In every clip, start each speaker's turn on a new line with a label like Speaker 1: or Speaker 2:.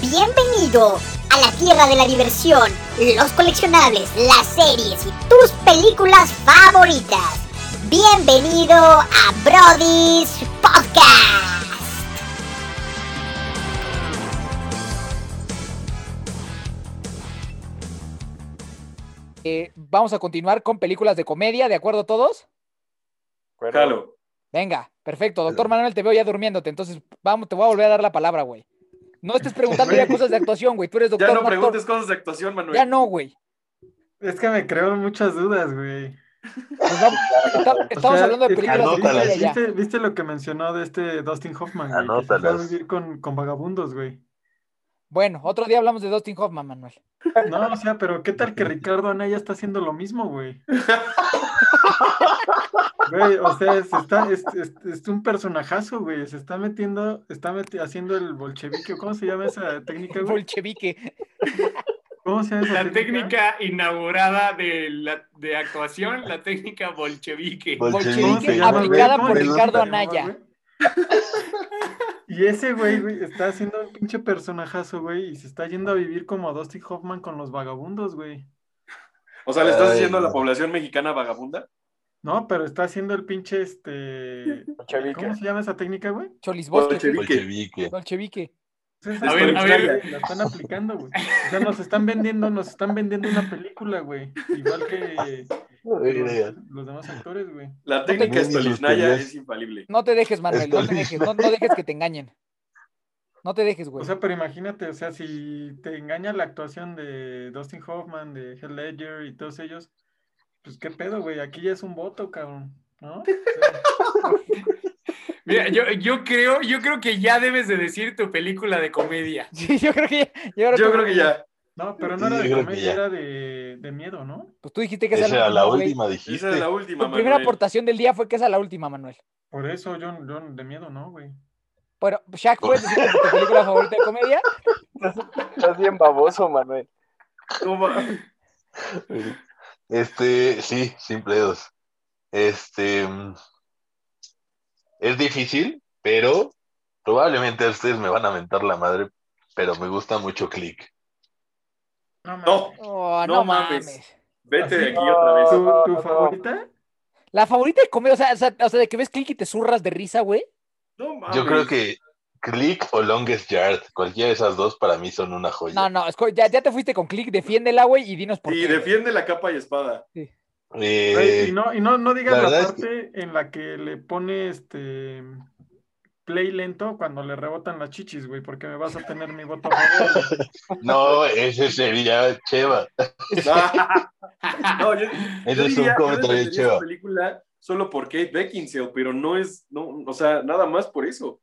Speaker 1: Bienvenido a la tierra de la diversión, los coleccionables, las series y tus películas favoritas. Bienvenido a Brody's Podcast.
Speaker 2: Eh, vamos a continuar con películas de comedia, ¿de acuerdo todos? Venga, perfecto. Doctor Manuel, te veo ya durmiéndote, entonces vamos, te voy a volver a dar la palabra, güey. No estés preguntando ya cosas de actuación, güey. Tú eres doctor.
Speaker 3: Ya no
Speaker 2: actor.
Speaker 3: preguntes cosas de actuación, Manuel.
Speaker 2: Ya no, güey.
Speaker 4: Es que me creo muchas dudas, güey.
Speaker 2: Pues está- estamos
Speaker 4: O sea,
Speaker 2: hablando de películas.
Speaker 4: ¿Viste, viste lo que mencionó de este Dustin Hoffman, güey? Que se fue a
Speaker 5: Anótalas.
Speaker 4: vivir con, con vagabundos, güey.
Speaker 2: Bueno, otro día hablamos de Dustin Hoffman, Manuel.
Speaker 4: No, o sea, pero ¿qué tal que Ricardo Anaya está haciendo lo mismo, güey? Güey, o sea, se está, es, es- es un personajazo, güey. Se está metiendo, está meti- haciendo el bolchevique. ¿Cómo se llama esa técnica, güey?
Speaker 2: Bolchevique.
Speaker 4: ¿Cómo se llama esa
Speaker 6: La técnica inaugurada de, la, de actuación, la técnica bolchevique.
Speaker 5: Bol-
Speaker 2: Bolchevique
Speaker 4: ¿Cómo se llama,
Speaker 2: aplicada
Speaker 4: ¿Cómo
Speaker 2: por Ricardo
Speaker 4: llama,
Speaker 2: Anaya.
Speaker 4: Y ese güey, güey, está haciendo un pinche personajazo, güey, y se está yendo a vivir como Dustin Hoffman con los vagabundos, güey.
Speaker 3: O sea, ¿le estás
Speaker 5: Ay,
Speaker 3: diciendo a la población mexicana vagabunda?
Speaker 4: No, pero está haciendo el pinche, este... ¿Cómo se llama esa técnica, güey?
Speaker 2: Cholisbosque.
Speaker 3: Bolchevique.
Speaker 5: Bolchevique.
Speaker 2: Bolchevique.
Speaker 6: A ver, a ver.
Speaker 4: La están aplicando, güey. O sea, nos están vendiendo, nos están vendiendo una película, güey. Igual que los, los demás actores, güey.
Speaker 3: La técnica estolisnaya
Speaker 5: teorías.
Speaker 3: es infalible.
Speaker 2: No te dejes, Manuel. No te dejes. No, no dejes que te engañen. No te dejes, güey.
Speaker 4: O sea, pero imagínate, o sea, si te engaña la actuación de Dustin Hoffman, de Heath Ledger y todos ellos, pues qué pedo, güey. Aquí ya es un voto, cabrón. ¿No? O sea,
Speaker 6: Mira, yo, yo, creo, yo creo que ya debes de decir tu película de comedia.
Speaker 2: Sí, yo creo que ya.
Speaker 3: Yo creo que ya.
Speaker 4: no, pero no
Speaker 5: Sí,
Speaker 4: era de comedia, era de, de miedo, ¿no?
Speaker 2: Pues tú dijiste que
Speaker 5: Esa
Speaker 2: esa
Speaker 5: era la
Speaker 2: güey.
Speaker 5: última,
Speaker 3: Esa
Speaker 5: dijiste.
Speaker 3: es la última,
Speaker 2: Tu primera
Speaker 3: Manuel.
Speaker 2: aportación del día fue que esa es la última, Manuel.
Speaker 4: Por eso yo, yo de miedo, ¿no, güey?
Speaker 2: Bueno, Shaq, ¿puedes decir tu película favorita de comedia?
Speaker 7: Estás bien baboso, Manuel.
Speaker 3: Va-
Speaker 5: Este, sí, sin pedos. Este, mm, es difícil, pero probablemente a ustedes me van a mentar la madre, pero me gusta mucho Click.
Speaker 4: No, mames.
Speaker 3: No,
Speaker 2: Oh, no, mames.
Speaker 3: mames. vete de aquí otra vez.
Speaker 4: ¿Tu,
Speaker 7: No,
Speaker 4: tu
Speaker 7: no, no.
Speaker 4: favorita?
Speaker 2: La favorita de sea, o sea, o sea, de que ves click y te zurras de risa, güey.
Speaker 3: No mames.
Speaker 5: Yo creo que Click o Longest Yard, cualquiera de esas dos para mí son una joya.
Speaker 2: No, no, ya, ya te fuiste con click, defiéndela, güey, y dinos por
Speaker 3: Y
Speaker 2: qué. güey.
Speaker 3: defiende la capa y espada.
Speaker 5: Eh,
Speaker 4: Güey, y no, y no, no digas
Speaker 5: la
Speaker 4: la,
Speaker 5: verdad es
Speaker 4: parte en la que le pone este play lento cuando le rebotan las chichis, güey, porque me vas a tener mi voto a favor. güey.
Speaker 5: no, ese sería Cheva.
Speaker 3: No, yo,
Speaker 5: Ese
Speaker 3: yo
Speaker 5: es un
Speaker 3: diría,
Speaker 5: comentario chido.
Speaker 3: esa película solo por Kate Beckinsale, pero no es, no, o sea, nada más por eso.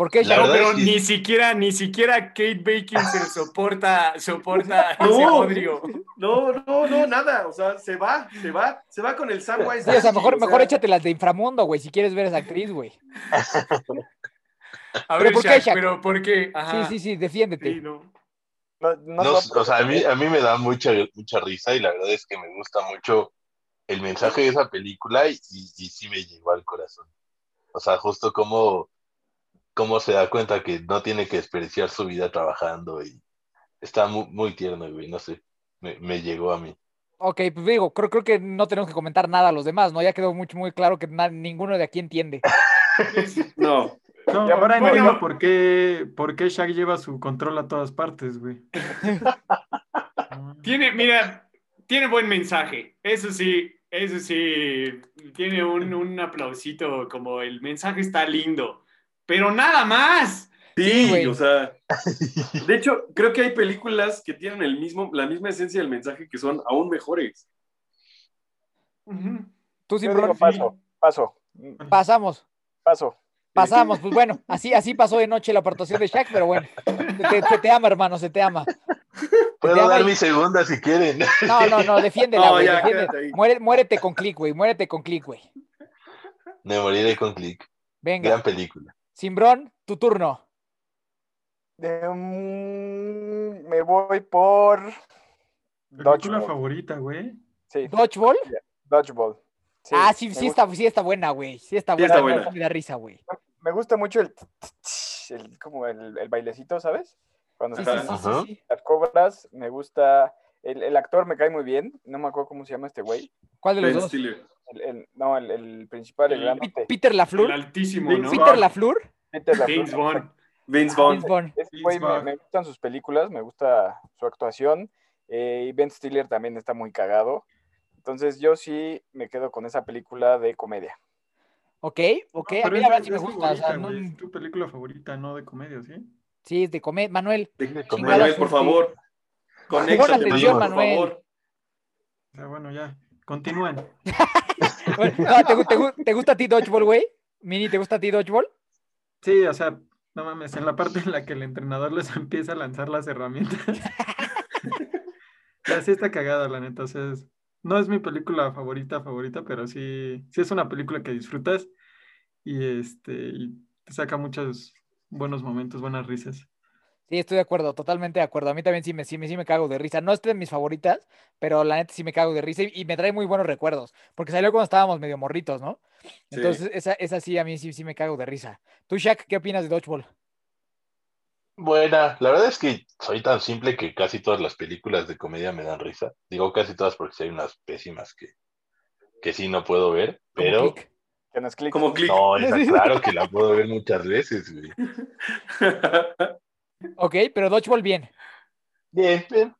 Speaker 2: ¿Por qué,
Speaker 5: La
Speaker 2: Shaq?
Speaker 6: No, pero
Speaker 5: es que-
Speaker 6: ni siquiera, ni siquiera Kate Beckinsale soporta, soporta
Speaker 3: No.
Speaker 6: ese odio.
Speaker 3: No, no, no, nada. O sea, se va, se va, se va con el Samwise.
Speaker 2: Sí, o sea, mejor,
Speaker 3: o sea,
Speaker 2: mejor échate las de inframundo, güey, si quieres ver a esa actriz, güey.
Speaker 6: A
Speaker 2: ¿Pero
Speaker 6: ver,
Speaker 2: por qué,
Speaker 6: Shaq, pero ¿por qué? Ajá.
Speaker 2: Sí, sí, sí, defiéndete.
Speaker 6: Sí, no.
Speaker 7: No, no
Speaker 5: No,
Speaker 7: sé,
Speaker 5: o sea, a mí, a mí me da mucha, mucha risa y la verdad es que me gusta mucho el mensaje de esa película y, y, y sí me llegó al corazón. O sea, justo como, como se da cuenta que no tiene que desperdiciar su vida trabajando y está muy, muy tierno, güey, no sé, me, me llegó a mí.
Speaker 2: Ok, pues digo, creo, creo que no tenemos que comentar nada a los demás, ¿no? Ya quedó mucho, muy claro que na- ninguno de aquí entiende.
Speaker 3: No,
Speaker 4: No,
Speaker 7: Ya,
Speaker 4: ahora
Speaker 6: bueno.
Speaker 4: entiendo por qué, por qué Shaq lleva su control a todas partes, güey.
Speaker 6: Tiene, mira, tiene buen mensaje. Eso sí, eso sí, tiene un, un aplausito, como el mensaje está lindo. Pero nada más.
Speaker 2: Sí,
Speaker 3: sí,
Speaker 2: güey.
Speaker 3: o sea. De hecho, creo que hay películas que tienen el mismo, la misma esencia del mensaje que son aún mejores.
Speaker 2: Tú, sin
Speaker 7: digo paso, paso,
Speaker 2: pasamos.
Speaker 7: paso.
Speaker 2: Pasamos, pues bueno, así, así pasó de noche la aportación de Shaq, pero bueno, se te, se te ama, hermano, se te ama.
Speaker 5: Puedo dar
Speaker 2: y-
Speaker 5: mi segunda si quieren.
Speaker 2: No, no, no, defiéndela,
Speaker 3: No,
Speaker 2: güey.
Speaker 3: ya,
Speaker 2: defiéndela. Muere- muérete con click, güey, muérete con click, güey.
Speaker 5: Me moriré con Click.
Speaker 2: Venga,
Speaker 5: Gran película.
Speaker 2: Simbrón, tu turno.
Speaker 7: Me voy por
Speaker 4: Película
Speaker 7: Dodgeball.
Speaker 4: favorita, güey.
Speaker 7: Sí,
Speaker 2: ¿Dodgeball?
Speaker 7: Dodgeball. Sí,
Speaker 2: ah, sí, sí está, sí está buena, güey. Sí está
Speaker 3: Sí
Speaker 2: buena.
Speaker 3: está buena.
Speaker 2: me da risa, güey.
Speaker 7: Me gusta mucho el, el como el, el bailecito, ¿sabes? Cuando
Speaker 2: sí.
Speaker 7: las cobras, me gusta. El, el actor me cae muy bien. No me acuerdo cómo se llama este güey.
Speaker 2: ¿Cuál de los
Speaker 3: Ben
Speaker 2: dos?
Speaker 3: Stiller.
Speaker 7: El, el- no, el, el principal, el
Speaker 6: El-
Speaker 7: grandote.
Speaker 2: Peter
Speaker 6: El
Speaker 2: Lafleur.
Speaker 6: altísimo,
Speaker 4: Vince
Speaker 6: ¿no?
Speaker 2: Peter Lafleur.
Speaker 7: Peter Lafleur.
Speaker 6: James Bond.
Speaker 3: Vince
Speaker 2: James
Speaker 3: Vaughn.
Speaker 7: Me,
Speaker 4: Vaughn.
Speaker 7: me gustan sus películas, me gusta su actuación. eh, y Ben Stiller también está muy cagado. Entonces yo sí me quedo con esa película de comedia.
Speaker 2: Ok, ok.
Speaker 4: No,
Speaker 2: a mí la verdad sí me gusta. O sea,
Speaker 4: favorita,
Speaker 2: no-
Speaker 4: Es tu película favorita, no de comedia, ¿sí?
Speaker 2: sí, es de comer. Manuel.
Speaker 3: De- Manuel, por favor. Conéctate,
Speaker 2: atención,
Speaker 3: por favor.
Speaker 4: O sea, bueno, ya. Continúen.
Speaker 2: No, ¿te, gu- te gu- te gusta a ti Dodgeball, güey? Mini, ¿te gusta a ti Dodgeball?
Speaker 4: Sí, o sea, no mames, en la parte en la que el entrenador les empieza a lanzar las herramientas. Ya sí está cagada, la neta. O es- no es mi película favorita, favorita, pero sí, sí es una película que disfrutas y este y te saca muchos buenos momentos, buenas risas.
Speaker 2: Sí, estoy de acuerdo, totalmente de acuerdo. A mí también sí me, sí me, sí me cago de risa. No es de mis favoritas, pero la neta sí me cago de risa y, y me trae muy buenos recuerdos, porque salió cuando estábamos medio morritos, ¿no?
Speaker 3: Sí.
Speaker 2: Entonces, esa, esa sí, a mí sí, sí me cago de risa. ¿Tú, Shaq, qué opinas de Dodgeball?
Speaker 5: Buena, la verdad es que soy tan simple que casi todas las películas de comedia me dan risa. Digo casi todas porque sí hay unas pésimas que, que sí no puedo ver, pero
Speaker 2: Click.
Speaker 7: Que no es click.
Speaker 3: Como
Speaker 5: no, esa claro que la puedo ver muchas veces, güey.
Speaker 2: Ok, pero Dodgeball bien.
Speaker 5: Bien, bien.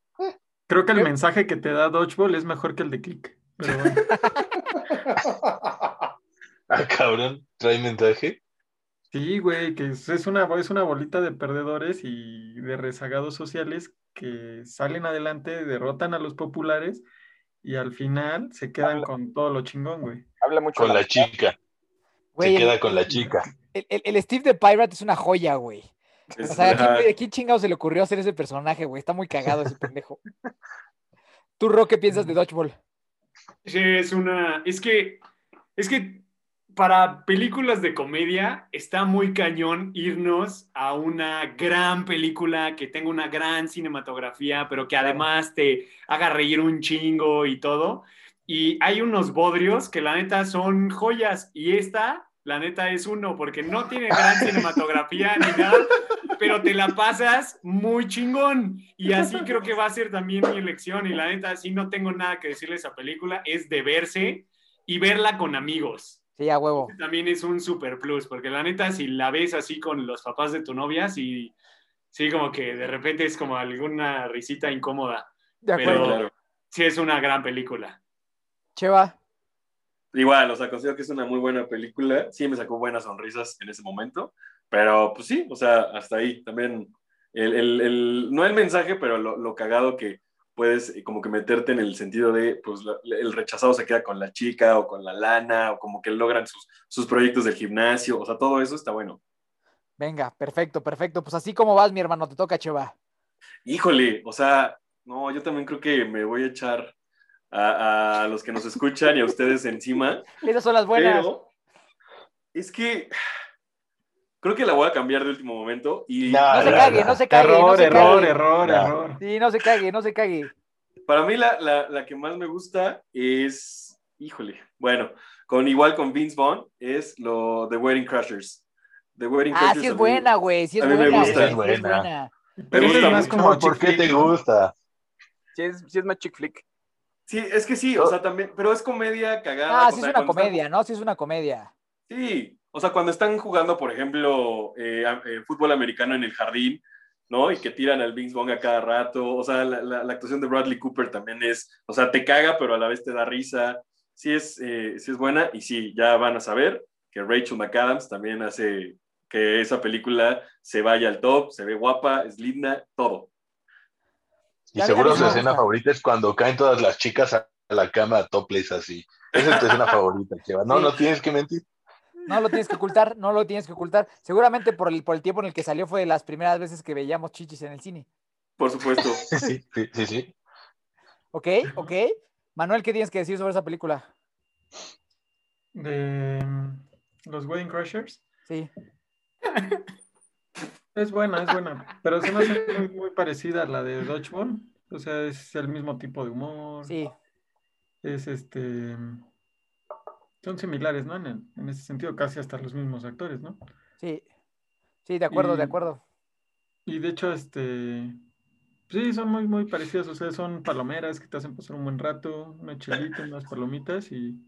Speaker 4: Creo que el mensaje que te da Dodgeball es mejor que el de Click. Pero bueno.
Speaker 5: Ah, cabrón, trae mensaje.
Speaker 4: Sí, güey, que es una, es una bolita de perdedores y de rezagados sociales que salen adelante, derrotan a los populares y al final se quedan
Speaker 7: Habla-
Speaker 4: con todo lo chingón, güey.
Speaker 7: Habla mucho
Speaker 5: Con la
Speaker 7: la
Speaker 5: chica.
Speaker 2: Güey,
Speaker 5: Se
Speaker 2: el,
Speaker 5: queda con la chica.
Speaker 2: el- el- el Steve de Pirate es una joya, güey. O
Speaker 3: Es-
Speaker 2: sea, ¿a quién,
Speaker 3: ajá.
Speaker 2: a quién chingado se le ocurrió hacer ese personaje, güey? Está muy cagado ese pendejo. ¿Tú, Ro, qué piensas de Dodgeball?
Speaker 6: Sí, es una. Es que. Es que para películas de comedia está muy cañón irnos a una gran película que tenga una gran cinematografía, pero que además te haga reír un chingo y todo. Y hay unos bodrios que la neta son joyas. Y esta, la neta, es uno, porque no tiene gran cinematografía ni nada, pero te la pasas muy chingón. Y así creo que va a ser también mi elección. Y la neta, sí no tengo nada que decirle a esa película, es de verse y verla con amigos.
Speaker 2: Sí, a huevo.
Speaker 6: También es un super plus, porque la neta, si la ves así con los papás de tu novia, sí, sí como que de repente es como alguna risita incómoda.
Speaker 2: De
Speaker 6: Pero-
Speaker 2: acuerdo.
Speaker 3: Claro.
Speaker 6: Sí, es una gran película.
Speaker 2: Cheva.
Speaker 3: Igual, o sea, considero que es una muy buena película. Sí, me sacó buenas sonrisas en ese momento. Pero, pues sí, o sea, hasta ahí. También, el, el- el- no el mensaje, pero lo, lo cagado que puedes eh, como que meterte en el sentido de, pues, la- el rechazado se queda con la chica o con la lana o como que logran sus, sus proyectos del gimnasio. O sea, todo eso está bueno.
Speaker 2: Venga, perfecto, perfecto. Pues así como vas, mi hermano, te toca, Cheva.
Speaker 3: Híjole, o sea, no, yo también creo que me voy a echar a, a los que nos escuchan y a ustedes encima.
Speaker 2: Esas son las buenas.
Speaker 3: Pero es que creo que la voy a cambiar de último momento y
Speaker 2: No se cague, no se cague. no
Speaker 4: Error,
Speaker 2: se
Speaker 4: error,
Speaker 2: cague.
Speaker 4: error, error.
Speaker 2: Sí, no se cague, no se cague.
Speaker 3: para mí la, la- la que más me gusta es, híjole, bueno, con igual con Vince Vaughn es lo de Wedding Crashers. The Wedding
Speaker 2: Ah,
Speaker 3: Crashers
Speaker 2: sí es buena, güey. Sí es
Speaker 3: a mí me
Speaker 2: buena.
Speaker 3: gusta.
Speaker 2: sí
Speaker 5: buena.
Speaker 2: es buena.
Speaker 4: Pero
Speaker 3: gusta
Speaker 4: más como
Speaker 5: ¿Por qué te gusta?
Speaker 7: Sí es, sí es más chick flick.
Speaker 3: Sí, es que sí, o sea, también, pero es comedia cagada.
Speaker 2: Ah, sí es una
Speaker 3: cuando están-
Speaker 2: comedia, ¿no? Sí es una comedia.
Speaker 3: Sí, o sea, cuando están jugando, por ejemplo, eh, eh, fútbol americano en el jardín, ¿no? Y que tiran al Vince Vaughn a cada rato, o sea, la, la- la actuación de Bradley Cooper también es, o sea, te caga, pero a la vez te da risa. Sí es, eh, sí es buena y sí, ya van a saber que Rachel McAdams también hace que esa película se vaya al top, se ve guapa, es linda, todo.
Speaker 5: Y
Speaker 2: Ya,
Speaker 5: seguro su escena favorita es cuando caen todas las chicas a la cama topless así. Esa es tu escena favorita, Cheva. No,
Speaker 2: Sí.
Speaker 5: no tienes que mentir.
Speaker 2: No lo tienes que ocultar, no lo tienes que ocultar. Seguramente por el, por el tiempo en el que salió fue de las primeras veces que veíamos chichis en el cine.
Speaker 3: Por supuesto.
Speaker 5: Sí, sí, sí, sí.
Speaker 2: ¿Ok? ¿Ok? Manuel, ¿qué tienes que decir sobre esa película?
Speaker 4: De mm, los Wedding Crashers.
Speaker 2: Sí.
Speaker 4: Es buena, es buena. Pero se me hace muy, muy parecida a la de Dodgeball. O sea, es el mismo tipo de humor.
Speaker 2: Sí.
Speaker 4: Es este. Son similares, ¿no? En, el- en ese sentido, casi hasta los mismos actores, ¿no?
Speaker 2: Sí. Sí, de acuerdo, de acuerdo.
Speaker 4: Y de hecho, este. Sí, son muy, muy parecidas. O sea, son palomeras que te hacen pasar un buen rato, una chelita, unas palomitas y.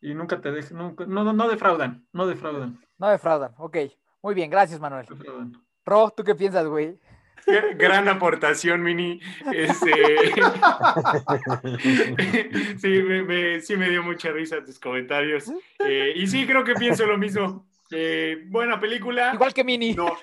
Speaker 4: Y nunca te dejan. Nunca, no, no, no defraudan. No defraudan.
Speaker 2: No defraudan. Ok. Muy bien, gracias, Manuel. Ro, ¿tú qué piensas, güey?
Speaker 6: Gran aportación, Mini. Este... sí, me, me- sí me dio mucha risa tus comentarios. Eh, y sí, creo que pienso lo mismo. Eh, buena película.
Speaker 2: Igual que Mini.
Speaker 6: No,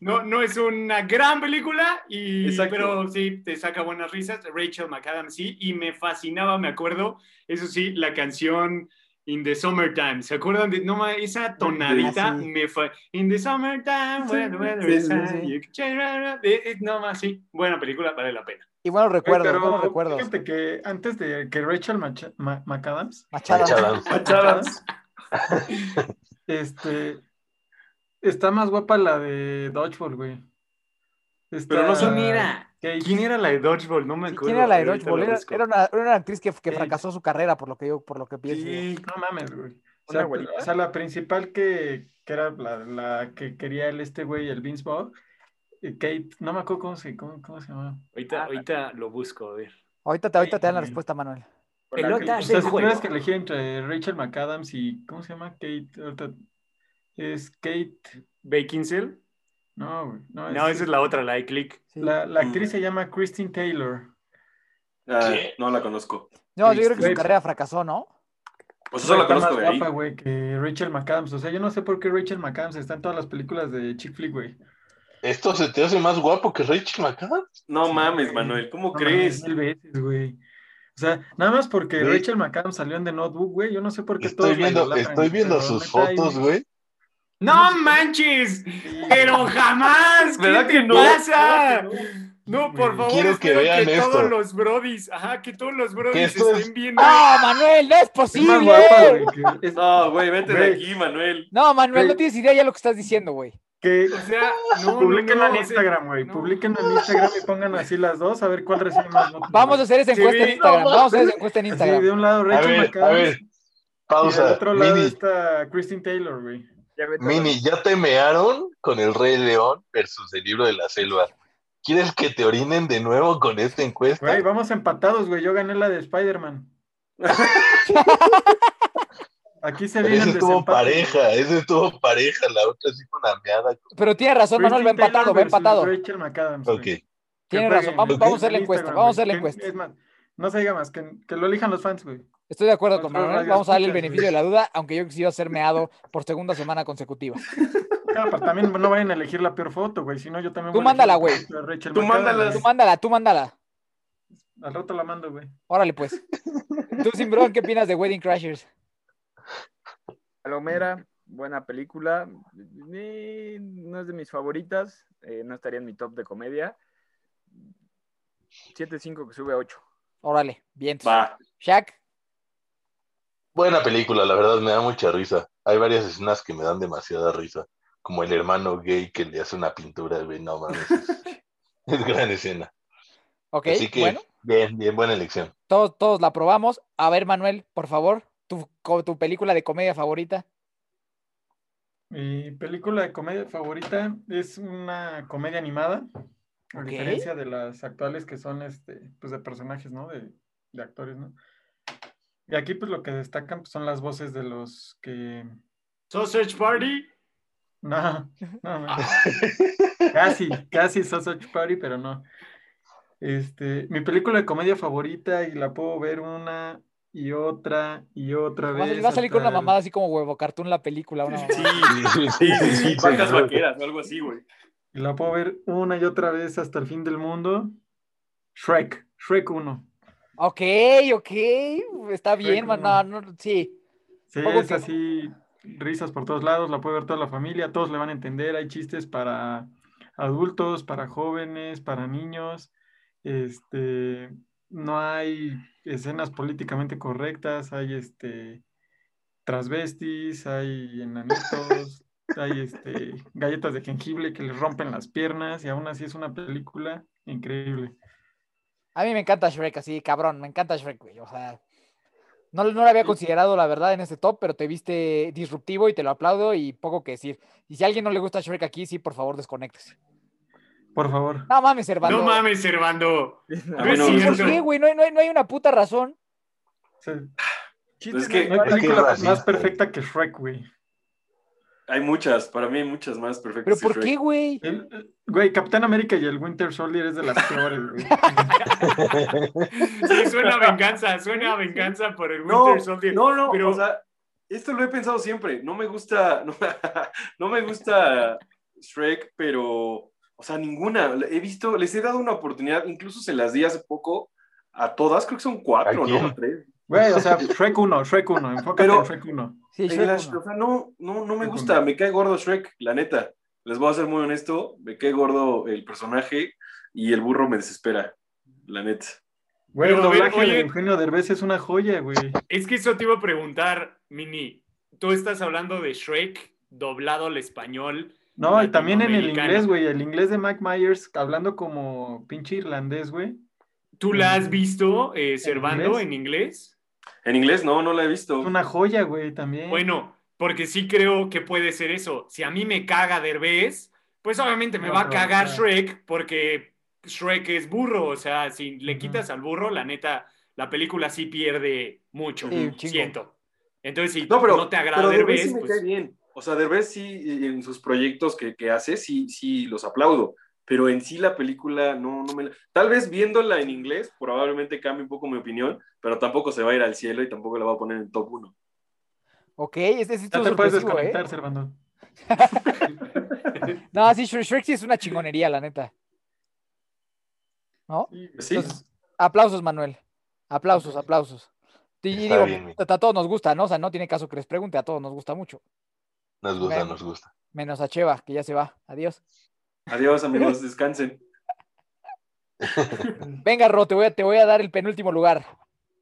Speaker 6: no, no es una gran película, y,
Speaker 3: Exacto.
Speaker 6: pero sí, te saca buenas risas. Rachel McAdams, sí, y me fascinaba, me acuerdo, eso sí, la canción In the Summertime. ¿Se acuerdan de no, esa tonadita?
Speaker 2: Sí.
Speaker 6: Me fa In the Summertime, when the weather
Speaker 3: Sí,
Speaker 6: is
Speaker 3: sí,
Speaker 6: high,
Speaker 2: sí.
Speaker 6: you can change around. Eh, eh, No más, sí, buena película, vale la pena.
Speaker 2: Y buenos recuerdos,
Speaker 4: Pero
Speaker 2: buenos recuerdos.
Speaker 4: Fíjate que antes de que Rachel Macha- Ma- McAdams.
Speaker 5: Machadams.
Speaker 3: Machadas.
Speaker 4: Este. Está más guapa la de Dodgeball, güey. Está-
Speaker 3: Pero no son-
Speaker 6: ¿Quién era?
Speaker 4: Kate.
Speaker 6: ¿Quién era la de Dodgeball? No me acuerdo.
Speaker 2: ¿Quién era la de Dodgeball? Era, era una, era una actriz que, que fracasó su carrera, por lo que yo, por lo que pienso.
Speaker 6: Sí,
Speaker 4: No mames, güey. O sea, o sea, la principal que, que era la, la que quería el este güey, el Vince Vaughn, eh, Kate, no me acuerdo cómo se, cómo, cómo se llama.
Speaker 6: ahorita, ahorita lo busco, a ver.
Speaker 2: Ahorita te, ahorita te dan la respuesta, Manuel.
Speaker 7: Con la
Speaker 6: Pelota.
Speaker 7: que-
Speaker 4: O sea,
Speaker 6: del
Speaker 4: si
Speaker 6: juego.
Speaker 4: tuvieras que elegir entre Rachel McAdams y, ¿cómo se llama? Kate, ahorita, es Kate,
Speaker 6: ¿Beckinsale?
Speaker 4: No, güey, no,
Speaker 6: No, esa es la otra, la de Click.
Speaker 2: Sí.
Speaker 4: La, la actriz se llama Christine Taylor.
Speaker 3: Ah, no la conozco.
Speaker 2: No, yo creo que su carrera fracasó, ¿no?
Speaker 3: Pues eso la conozco
Speaker 4: más
Speaker 3: de ahí.
Speaker 4: guapa, güey, que Rachel McAdams. O sea, yo no sé por qué Rachel McAdams está en todas las películas de chick flick, güey.
Speaker 5: ¿Esto se te hace más guapo que Rachel McAdams?
Speaker 3: No
Speaker 4: Sí,
Speaker 3: mames,
Speaker 4: güey.
Speaker 3: Manuel, ¿cómo
Speaker 4: No
Speaker 3: crees?
Speaker 4: mames, Mil veces, güey. O sea, nada más porque
Speaker 5: Güey.
Speaker 4: Rachel McAdams salió en The Notebook, güey. Yo no sé por qué
Speaker 5: Estoy
Speaker 4: todos
Speaker 5: viendo, estoy viendo sus fotos, güey.
Speaker 6: ¡No manches! ¡Pero jamás! ¿Qué
Speaker 3: ¿Verdad
Speaker 6: te
Speaker 3: que no?
Speaker 6: pasa? No, por favor,
Speaker 5: Quiero que vean esto.
Speaker 6: todos los brodis, ajá, que todos los brodis
Speaker 5: es-
Speaker 6: estén viendo.
Speaker 2: ¡No, Manuel! ¡No es posible!
Speaker 4: es-
Speaker 3: No, güey, vete de aquí, Manuel.
Speaker 2: No, Manuel, no tienes idea ya lo que estás diciendo, güey.
Speaker 4: que
Speaker 6: O sea, no,
Speaker 4: publiquen
Speaker 6: no,
Speaker 4: en Instagram, güey.
Speaker 6: no.
Speaker 4: Publiquen en Instagram y pongan así las dos a ver cuál recibe más votos.
Speaker 2: Vamos a hacer esa
Speaker 6: Sí,
Speaker 2: encuesta en
Speaker 6: no,
Speaker 2: Instagram. Vamos a hacer esa encuesta en Instagram.
Speaker 4: de un lado
Speaker 5: A
Speaker 4: Rachel
Speaker 5: ver, a ver,
Speaker 4: y del
Speaker 5: pausa.
Speaker 4: otro lado
Speaker 5: Mini,
Speaker 4: está Christine Taylor, güey.
Speaker 7: Ya
Speaker 5: Mini, ya te mearon con el Rey León versus el libro de la selva. ¿Quieres que te orinen de nuevo con esta encuesta?
Speaker 4: Güey, vamos empatados, güey. Yo gané la de Spider-Man. Aquí se viene
Speaker 5: ese estuvo
Speaker 4: desempate.
Speaker 5: pareja, ese estuvo pareja, la otra sí fue una meada.
Speaker 2: Pero tienes razón, Manuel, va empatado, va empatado.
Speaker 4: Rachel McAdams.
Speaker 5: Ok.
Speaker 4: güey.
Speaker 2: Tienes
Speaker 4: Que
Speaker 2: razón, vamos, a hacer la
Speaker 4: en
Speaker 2: encuesta, vamos a hacer la.
Speaker 4: Que-
Speaker 2: encuesta.
Speaker 4: Es más, no se diga más, que, que lo elijan los fans, güey.
Speaker 2: Estoy de acuerdo con
Speaker 4: Nuestros
Speaker 2: Manuel, vamos a darle el beneficio de la duda, aunque yo quisiera ser meado por segunda semana consecutiva.
Speaker 4: Claro, pero también no vayan a elegir la peor foto, güey. Si no, yo también
Speaker 2: Tú
Speaker 4: voy
Speaker 2: mándala,
Speaker 4: la
Speaker 2: güey.
Speaker 3: Tú mándala.
Speaker 4: güey.
Speaker 2: Tú mándala, tú mándala.
Speaker 4: Al rato la mando, güey.
Speaker 2: Órale, pues. Tú, Simbrón, ¿qué opinas de Wedding Crashers?
Speaker 7: Palomera, buena película. No es de mis favoritas. eh, no estaría en mi top de comedia. 7.5 que sube a 8.
Speaker 2: Órale, bien.
Speaker 3: Va.
Speaker 2: Shaq,
Speaker 5: Buena película, la verdad me da mucha risa. Hay varias escenas que me dan demasiada risa. Como el hermano gay que le hace una pintura, güey, no mames. Es, gran escena.
Speaker 2: ok,
Speaker 5: Así que,
Speaker 2: bueno,
Speaker 5: bien, bien, buena elección.
Speaker 2: todos, todos la probamos. A ver, Manuel, por favor, tu, tu película de comedia favorita.
Speaker 4: Mi película de comedia favorita es una comedia animada, a diferencia de las actuales que son este, pues de personajes, ¿no? De, de actores, ¿no? Y aquí pues lo que destacan pues, son las voces de los que
Speaker 6: Sausage Party.
Speaker 4: no, no, no. Casi, casi Sausage Party, pero no. Este, mi película de comedia favorita y la puedo ver una y otra y otra vez.
Speaker 2: va a salir con una mamada así como huevo cartoon la película. Una.
Speaker 3: Sí, sí, sí, sí, vacas vaqueras o algo así, güey.
Speaker 4: Y la puedo ver una y otra vez hasta el fin del mundo. Shrek, Shrek 1.
Speaker 2: Ok, ok, está bien, man. No, sí.
Speaker 4: Sí, es
Speaker 2: que-
Speaker 4: así, risas por todos lados, la puede ver toda la familia, todos le van a entender, hay chistes para adultos, para jóvenes, para niños, este, no hay escenas políticamente correctas, hay este transvestis, hay enanitos, hay este galletas de jengibre que les rompen las piernas y aún así es una película increíble.
Speaker 2: A mí me encanta Shrek, así, cabrón, me encanta Shrek, güey. O sea, no, no lo había considerado, la verdad, en este top, pero te viste disruptivo y te lo aplaudo y poco que decir. Y si a alguien no le gusta Shrek aquí, sí, por favor, desconéctese.
Speaker 4: Por favor.
Speaker 2: No mames, Servando.
Speaker 6: No mames, Servando. No
Speaker 3: no.
Speaker 2: No hay, no, hay, no hay una puta razón.
Speaker 4: O sea,
Speaker 3: Es que
Speaker 4: no hay película más perfecta que Shrek, güey.
Speaker 3: Hay muchas, para mí hay muchas más perfectas.
Speaker 2: ¿Pero por qué, güey?
Speaker 4: Güey, Capitán América y el Winter Soldier es de las peores, güey.
Speaker 6: Sí, suena a venganza, suena a venganza por el
Speaker 3: No,
Speaker 6: Winter Soldier.
Speaker 3: no, no,
Speaker 6: pero-
Speaker 3: o sea, esto lo he pensado siempre. No me gusta, no, no me gusta Shrek, pero, o sea, ninguna. He visto, les he dado una oportunidad, incluso se las di hace poco a todas, creo que son cuatro. ¿no? Tres.
Speaker 4: Güey, o sea, Shrek 1, Shrek 1, enfócate
Speaker 3: Pero-
Speaker 4: en Shrek 1.
Speaker 2: Sí, Shrek
Speaker 3: o sea, no, no, no me gusta, me cae gordo Shrek, la neta. Les voy a ser muy honesto, me cae gordo el personaje y el burro me desespera, la neta.
Speaker 4: Güey, el doblaje
Speaker 6: oye.
Speaker 4: de Eugenio Derbez es una joya, güey.
Speaker 6: Es que eso te iba a preguntar, Mini. Tú estás hablando de Shrek doblado al español.
Speaker 4: No, y también en el inglés, güey. El inglés de Mike Myers hablando como pinche irlandés, güey.
Speaker 6: ¿Tú la has visto, eh, Servando,
Speaker 4: inglés?
Speaker 6: en inglés?
Speaker 3: En inglés no, no la he visto.
Speaker 4: Es una joya, güey, también.
Speaker 6: Bueno, porque sí creo que puede ser eso. Si a mí me caga Derbez, pues obviamente me
Speaker 4: No,
Speaker 6: va a cagar
Speaker 4: o sea-
Speaker 6: Shrek porque Shrek es burro. O sea, si le quitas al burro, la neta, la película sí pierde mucho.
Speaker 2: Sí, un chingo.
Speaker 6: siento. Entonces, si
Speaker 3: No, pero,
Speaker 6: no te agrada
Speaker 3: pero Derbez
Speaker 6: Derbez,
Speaker 3: sí me
Speaker 6: pues,
Speaker 3: cae bien. O sea, Derbez sí, en sus proyectos que, que hace, sí, sí los aplaudo. Pero en sí la película no, no me... la- Tal vez viéndola en inglés, probablemente cambie un poco mi opinión, pero tampoco se va a ir al cielo y tampoco la va a poner en top 1.
Speaker 2: Ok, este es
Speaker 4: ya
Speaker 2: esto
Speaker 4: te puedes
Speaker 2: ¿eh?
Speaker 4: desconectar, Servando.
Speaker 2: No, sí, Shrek, sí es una chingonería, la neta. ¿No?
Speaker 3: Sí,
Speaker 2: Entonces, aplausos, Manuel. Aplausos, aplausos. Y, digo,
Speaker 5: bien,
Speaker 2: a a todos nos gusta, ¿no? O sea, no tiene caso que les pregunte, a todos nos gusta mucho.
Speaker 5: Nos gusta, nos gusta.
Speaker 2: Menos a Cheva, que ya se va. Adiós.
Speaker 3: Adiós amigos, descansen.
Speaker 2: Venga, Ro, te voy a, te voy a dar el penúltimo lugar.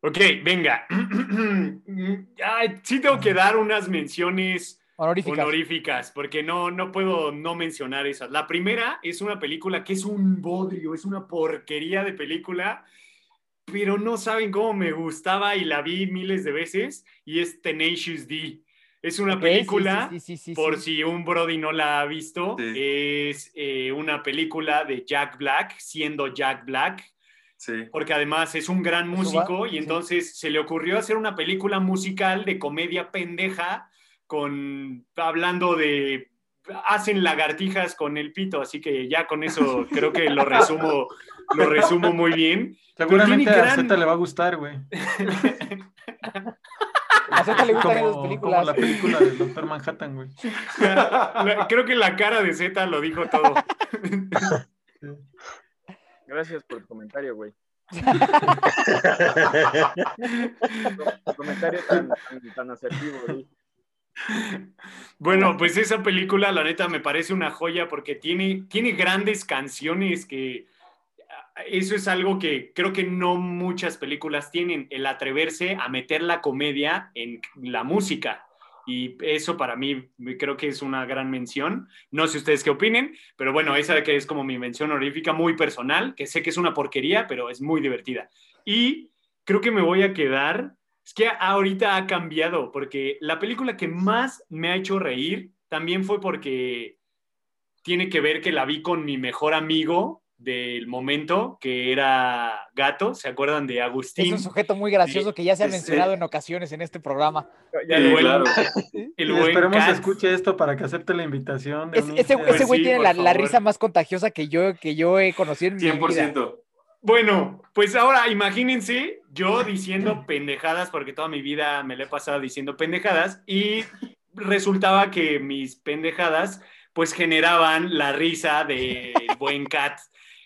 Speaker 6: Ok, venga. Ay, sí tengo que dar unas menciones
Speaker 2: Honoríficas.
Speaker 6: honoríficas, porque no, no puedo no mencionar esas. La primera es una película que es un bodrio, es una porquería de película, pero no saben cómo me gustaba y la vi miles de veces, y es Tenacious D. Es una película,
Speaker 2: sí, sí, sí, sí,
Speaker 6: por si un Brody no la ha visto,
Speaker 3: Sí.
Speaker 6: es eh, una película de Jack Black, siendo Jack Black
Speaker 3: Sí.
Speaker 6: porque además es un gran músico y
Speaker 2: sí.
Speaker 6: entonces se le ocurrió hacer una película musical de comedia pendeja con hablando de hacen lagartijas con el pito, así que ya con eso creo que lo resumo lo resumo muy bien.
Speaker 4: Seguramente a
Speaker 6: gran-
Speaker 4: Z le va a gustar, güey.
Speaker 2: A Zeta le gustan esas
Speaker 4: Como,
Speaker 2: películas.
Speaker 4: como la película del Doctor Manhattan, güey.
Speaker 6: Creo que la cara de Z lo dijo todo.
Speaker 7: Gracias por el comentario, güey. Tu comentario tan, tan, tan asertivo, güey.
Speaker 6: Bueno, pues esa película, la neta, me parece una joya porque tiene, tiene grandes canciones que eso es algo que creo que no muchas películas tienen, el atreverse a meter la comedia en la música. Y eso para mí creo que es una gran mención. No sé ustedes qué opinen, pero bueno, esa que es como mi mención honorífica muy personal, que sé que es una porquería, pero es muy divertida. Y creo que me voy a quedar es que ahorita ha cambiado, porque la película que más me ha hecho reír también fue porque tiene que ver que la vi con mi mejor amigo del momento, que era Gato, ¿se acuerdan de
Speaker 2: Es
Speaker 6: Agustín?
Speaker 2: un sujeto muy gracioso que ya se ha mencionado en ocasiones en este programa.
Speaker 7: Ya
Speaker 6: El buen-
Speaker 3: claro.
Speaker 6: El
Speaker 4: Y
Speaker 6: buen
Speaker 4: esperemos
Speaker 6: Kat.
Speaker 4: escuche esto para que acepte la invitación. De
Speaker 2: Es- ese, ese güey
Speaker 6: sí,
Speaker 2: tiene la, risa más contagiosa que yo, que yo he conocido en mi vida.
Speaker 3: 100%.
Speaker 6: Bueno, pues ahora imagínense yo diciendo pendejadas, porque toda mi vida me la he pasado diciendo pendejadas, y resultaba que mis pendejadas pues generaban la risa del buen Cat.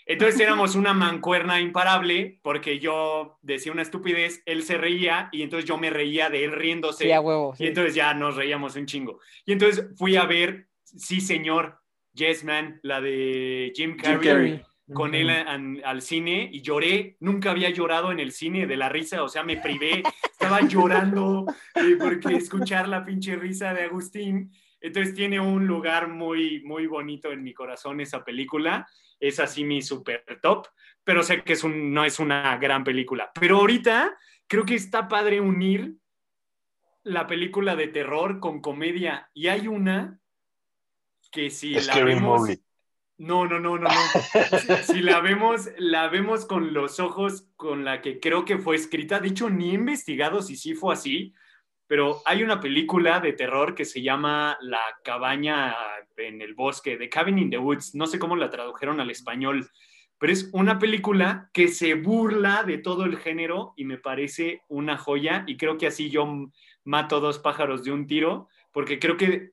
Speaker 6: Entonces éramos una mancuerna imparable, porque yo decía una estupidez, él se reía, y entonces yo me reía de él riéndose.
Speaker 2: Sí, a huevo. sí.
Speaker 6: Y entonces ya nos reíamos un chingo. Y entonces fui a ver, sí señor, Yes Man, la de Jim Carrey,
Speaker 3: Jim Carrey.
Speaker 6: con él an- al cine y lloré. Nunca había llorado en el cine de la risa, o sea, me privé, estaba llorando eh, porque escuchar la pinche risa de Agustín. Entonces tiene un lugar muy, muy bonito en mi corazón esa película. Es así mi super top, pero sé que es un, no es una gran película. Pero ahorita creo que está padre unir la película de terror con comedia. Y hay una que si la vemos...
Speaker 5: Movie.
Speaker 6: No, no, no, no, no. Si, si la vemos, la vemos con los ojos con la que creo que fue escrita. De hecho, ni he investigado si sí fue así, pero hay una película de terror que se llama La cabaña en el bosque, The Cabin in the Woods. No sé cómo la tradujeron al español, pero es una película que se burla de todo el género y me parece una joya. Y creo que así yo mato dos pájaros de un tiro, porque creo que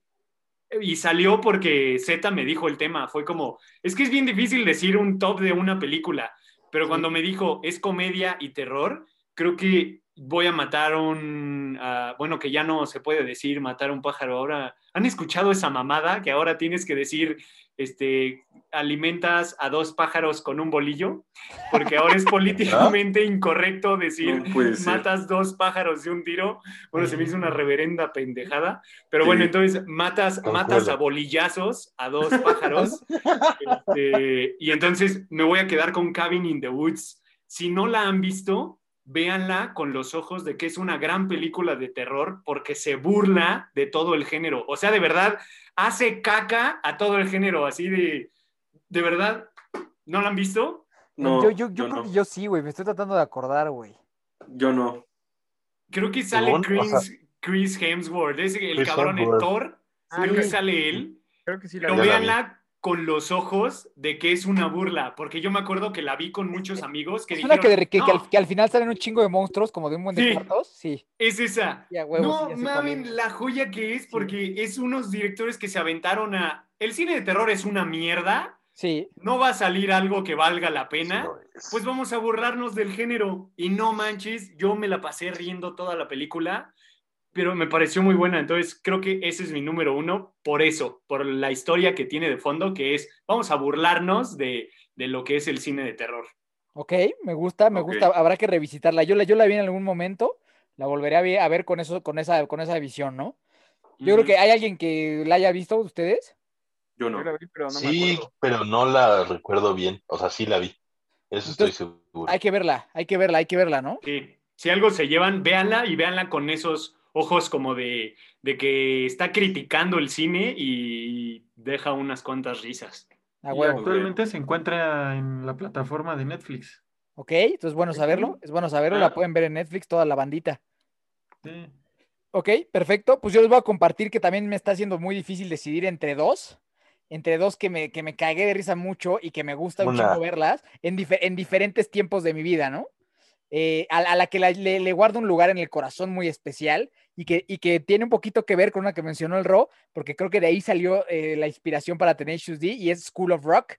Speaker 6: y salió porque Z me dijo el tema. Fue como, es que es bien difícil decir un top de una película, pero cuando me dijo es comedia y terror, creo que voy a matar un, uh, bueno, que ya no se puede decir matar un pájaro. Ahora, ¿han escuchado esa mamada que ahora tienes que decir, este, alimentas a dos pájaros con un bolillo? Porque ahora es políticamente incorrecto decir,
Speaker 3: No
Speaker 6: matas dos pájaros de un tiro. Bueno, se me hizo una reverenda pendejada. Pero
Speaker 3: Sí.
Speaker 6: bueno, entonces matas,
Speaker 5: Concuerdo.
Speaker 6: matas a bolillazos a dos pájaros. Este, y entonces me voy a quedar con Cabin in the Woods. Si no la han visto, véanla con los ojos de que es una gran película de terror porque se burla de todo el género. O sea, de verdad, hace caca a todo el género, así de, de verdad, ¿no la han visto?
Speaker 3: No,
Speaker 2: yo yo, yo
Speaker 3: yo
Speaker 2: creo
Speaker 3: no.
Speaker 2: que yo sí, güey. Me estoy tratando de acordar, güey.
Speaker 3: Yo no.
Speaker 6: Creo que sale
Speaker 5: o
Speaker 6: Chris,
Speaker 5: sea-
Speaker 6: Chris Hemsworth, es el
Speaker 5: Chris
Speaker 6: cabrón en
Speaker 5: Hemsworth.
Speaker 6: Thor.
Speaker 2: Ah,
Speaker 6: Creo que sale él.
Speaker 7: Creo que sí la
Speaker 6: Pero véanla con los ojos de que es una burla, porque yo me acuerdo que la vi con muchos amigos que
Speaker 2: Es una que,
Speaker 6: dijeron,
Speaker 2: de- que, que
Speaker 6: "No,
Speaker 2: al, que al final salen un chingo de monstruos, como de un buen de
Speaker 6: Sí.
Speaker 2: cuartos. Sí.
Speaker 6: es esa. No mamen la joya que es, porque es unos directores que se aventaron a... El cine de terror es una mierda,
Speaker 2: Sí.
Speaker 6: no va a salir algo que valga la pena, pues vamos a burlarnos del género. Y no manches, yo me la pasé riendo toda la película, pero me pareció muy buena. Entonces creo que ese es mi número uno, por eso, por la historia que tiene de fondo, que es, vamos a burlarnos de, de lo que es el cine de terror.
Speaker 2: Ok, me gusta, me gusta. Habrá que revisitarla. Yo la, yo la vi en algún momento. La volveré a ver, a ver con eso, con esa, con esa visión, ¿no? Yo creo que hay alguien que la haya visto ustedes.
Speaker 3: Yo
Speaker 7: Yo
Speaker 3: no.
Speaker 7: la vi, pero no me
Speaker 5: Sí, pero no la recuerdo bien. O sea, sí la vi. Eso estoy seguro.
Speaker 2: Hay que verla, hay que verla, hay que verla, ¿no?
Speaker 6: Sí. Si algo se llevan, véanla y véanla con esos ojos como de, de que está criticando el cine y deja unas cuantas risas.
Speaker 2: A
Speaker 4: Y
Speaker 2: huevo.
Speaker 4: actualmente se encuentra en la plataforma de Netflix.
Speaker 2: Ok, entonces es bueno saberlo. Es bueno saberlo. La
Speaker 3: Ah.
Speaker 2: pueden ver en Netflix, toda la bandita.
Speaker 4: Sí.
Speaker 2: Ok, perfecto. Pues yo les voy a compartir que también me está haciendo muy difícil decidir entre dos. Entre dos que me, que me cagué de risa mucho y que me gusta chingo verlas en, dife- en diferentes tiempos de mi vida, ¿no? Eh, a, a la que la- le, le guardo un lugar en el corazón muy especial y que, y que tiene un poquito que ver con una que mencionó el Ro, porque creo que de ahí salió eh, la inspiración para Tenacious D y es School of Rock.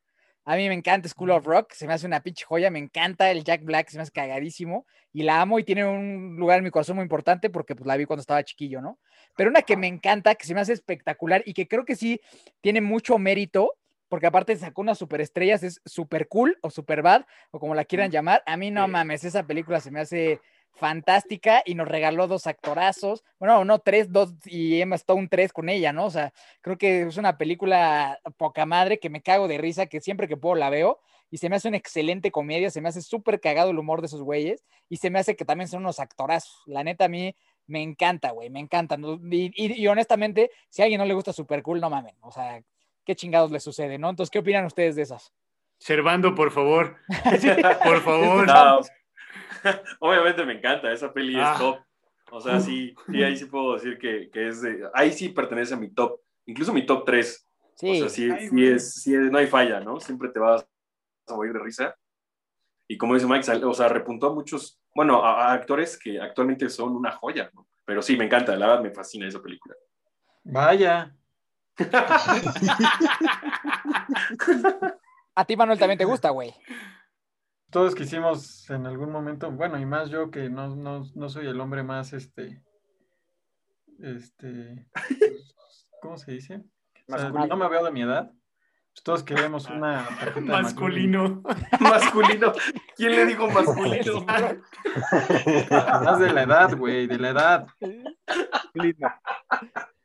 Speaker 2: A mí me encanta School of Rock, se me hace una pinche joya, me encanta el Jack Black, se me hace cagadísimo y la amo y tiene un lugar en mi corazón muy importante porque pues la vi cuando estaba chiquillo, ¿no? Pero una que me encanta, que se me hace espectacular y que creo que sí tiene mucho mérito, porque aparte sacó unas superestrellas, es super cool o super bad, o como la quieran llamar. A mí no mames, esa película se me hace fantástica y nos regaló dos actorazos, bueno, no tres, dos y Emma Stone tres con ella, ¿no? O sea, creo que es una película poca madre que me cago de risa, que siempre que puedo la veo y se me hace una excelente comedia, se me hace súper cagado el humor de esos güeyes y se me hace que también son unos actorazos. La neta a mí me encanta, güey, me encanta. ¿no? Y, y- y honestamente, si a alguien no le gusta super cool, no mamen, o sea, qué chingados le sucede, ¿no? Entonces, ¿qué opinan ustedes de esas?
Speaker 6: Servando, por favor. Por favor.
Speaker 3: No. Obviamente me encanta, esa peli
Speaker 6: Ah.
Speaker 3: es top. O sea, sí, sí, ahí sí puedo decir que, que es de. Ahí sí pertenece a mi top, incluso mi top 3.
Speaker 2: Sí,
Speaker 3: O sea, sí,
Speaker 6: Ay,
Speaker 3: sí es, sí es- no hay falla, ¿no? Siempre te vas a morir de risa. Y como dice Mike, o sea, repuntó a muchos, bueno, a, a actores que actualmente son una joya, ¿no? Pero sí, me encanta, la verdad me fascina esa película.
Speaker 4: Vaya.
Speaker 2: a ti, Manuel, también te gusta, güey.
Speaker 4: Todos quisimos en algún momento, bueno, y más yo que no, no, no soy el hombre más, este, este, pues, ¿cómo se dice? O sea, no me veo de mi edad. Pues todos queremos una tarjeta de McLovin.
Speaker 6: Masculino.
Speaker 3: masculino. ¿Quién le dijo masculino?
Speaker 4: Más de la edad, güey, de la edad.
Speaker 7: Lindo.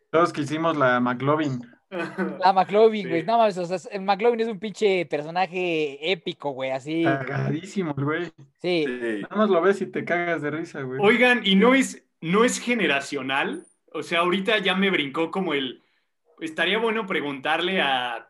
Speaker 4: Todos quisimos la McLovin.
Speaker 2: La McLovin, güey.
Speaker 6: Sí.
Speaker 2: No mames, o sea, el McLovin es un pinche personaje épico, güey, así.
Speaker 4: Cagadísimo, güey.
Speaker 2: Sí.
Speaker 3: Sí.
Speaker 4: Nada más lo ves y te cagas de risa, güey.
Speaker 6: Oigan, ¿y no es, no es generacional? O sea, ahorita ya me brincó como el... Estaría bueno preguntarle a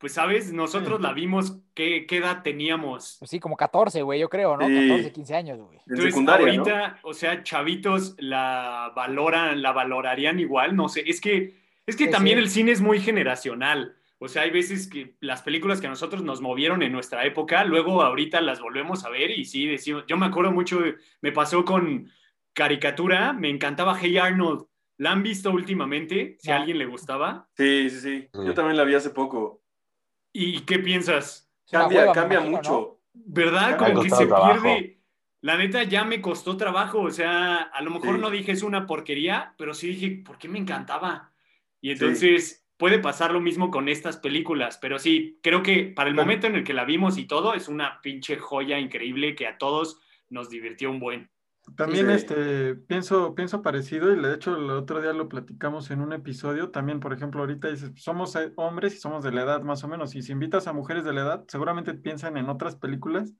Speaker 6: pues, ¿sabes? Nosotros la vimos, ¿qué, qué edad teníamos?
Speaker 2: Pues sí, como 14, güey, yo creo, ¿no?
Speaker 3: Sí.
Speaker 2: 14, 15 años, güey.
Speaker 3: En
Speaker 6: Entonces,
Speaker 3: secundaria, ¿no?
Speaker 6: ahorita, o sea, chavitos la valoran, la valorarían igual, no sé, es que, es que
Speaker 2: Sí,
Speaker 6: también
Speaker 2: sí.
Speaker 6: el cine es muy generacional. O sea, hay veces que las películas que a nosotros nos movieron en nuestra época, luego ahorita las volvemos a ver y sí decimos, yo me acuerdo mucho, me pasó con caricatura, me encantaba Hey Arnold. ¿La han visto últimamente? Si a alguien le gustaba.
Speaker 3: Sí, sí, sí.
Speaker 5: Sí.
Speaker 3: Yo también la vi hace poco.
Speaker 6: ¿Y qué piensas?
Speaker 3: Cambia,
Speaker 2: hueva,
Speaker 3: cambia
Speaker 2: imagino,
Speaker 3: mucho.
Speaker 6: ¿Verdad? Como que se
Speaker 5: trabajo.
Speaker 6: pierde. La neta ya me costó trabajo. O sea, a lo mejor
Speaker 3: Sí.
Speaker 6: no dije es una porquería, pero sí dije, ¿por qué me encantaba? Y entonces puede pasar lo mismo con estas películas. Pero sí, creo que para el momento en el que la vimos y todo, es una pinche joya increíble que a todos nos divirtió un buen.
Speaker 4: También
Speaker 3: Sí.
Speaker 4: este, pienso, pienso parecido y de hecho el otro día lo platicamos en un episodio. También, por ejemplo, ahorita dices, somos eh, hombres y somos de la edad más o menos. Y si invitas a mujeres de la edad, seguramente piensan en otras películas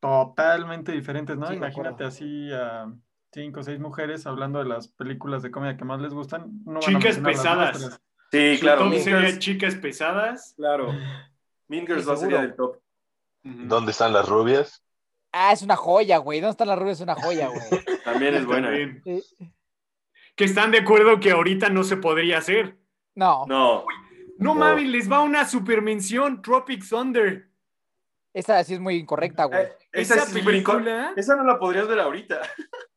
Speaker 4: totalmente diferentes, ¿no?
Speaker 2: Sí,
Speaker 4: Imagínate así a cinco o seis mujeres hablando de las películas de comedia que más les gustan. No
Speaker 6: Chicas pesadas.
Speaker 3: Sí, claro.
Speaker 6: sería chicas pesadas.
Speaker 3: claro. Mean Girls
Speaker 2: Sí,
Speaker 3: va a sería del top.
Speaker 5: ¿Dónde están las rubias?
Speaker 2: Ah, es una joya, güey. ¿Dónde están las rubias? Es una joya, güey.
Speaker 3: También es buena.
Speaker 6: También. Que están de acuerdo que ahorita no se podría hacer.
Speaker 2: No,
Speaker 3: No,
Speaker 6: No
Speaker 5: No.
Speaker 6: mames, les va una supermención, Tropic Thunder.
Speaker 2: esa sí es muy incorrecta, güey.
Speaker 3: eh, esa,
Speaker 6: Esa película-
Speaker 3: Esa no la podrías ver ahorita.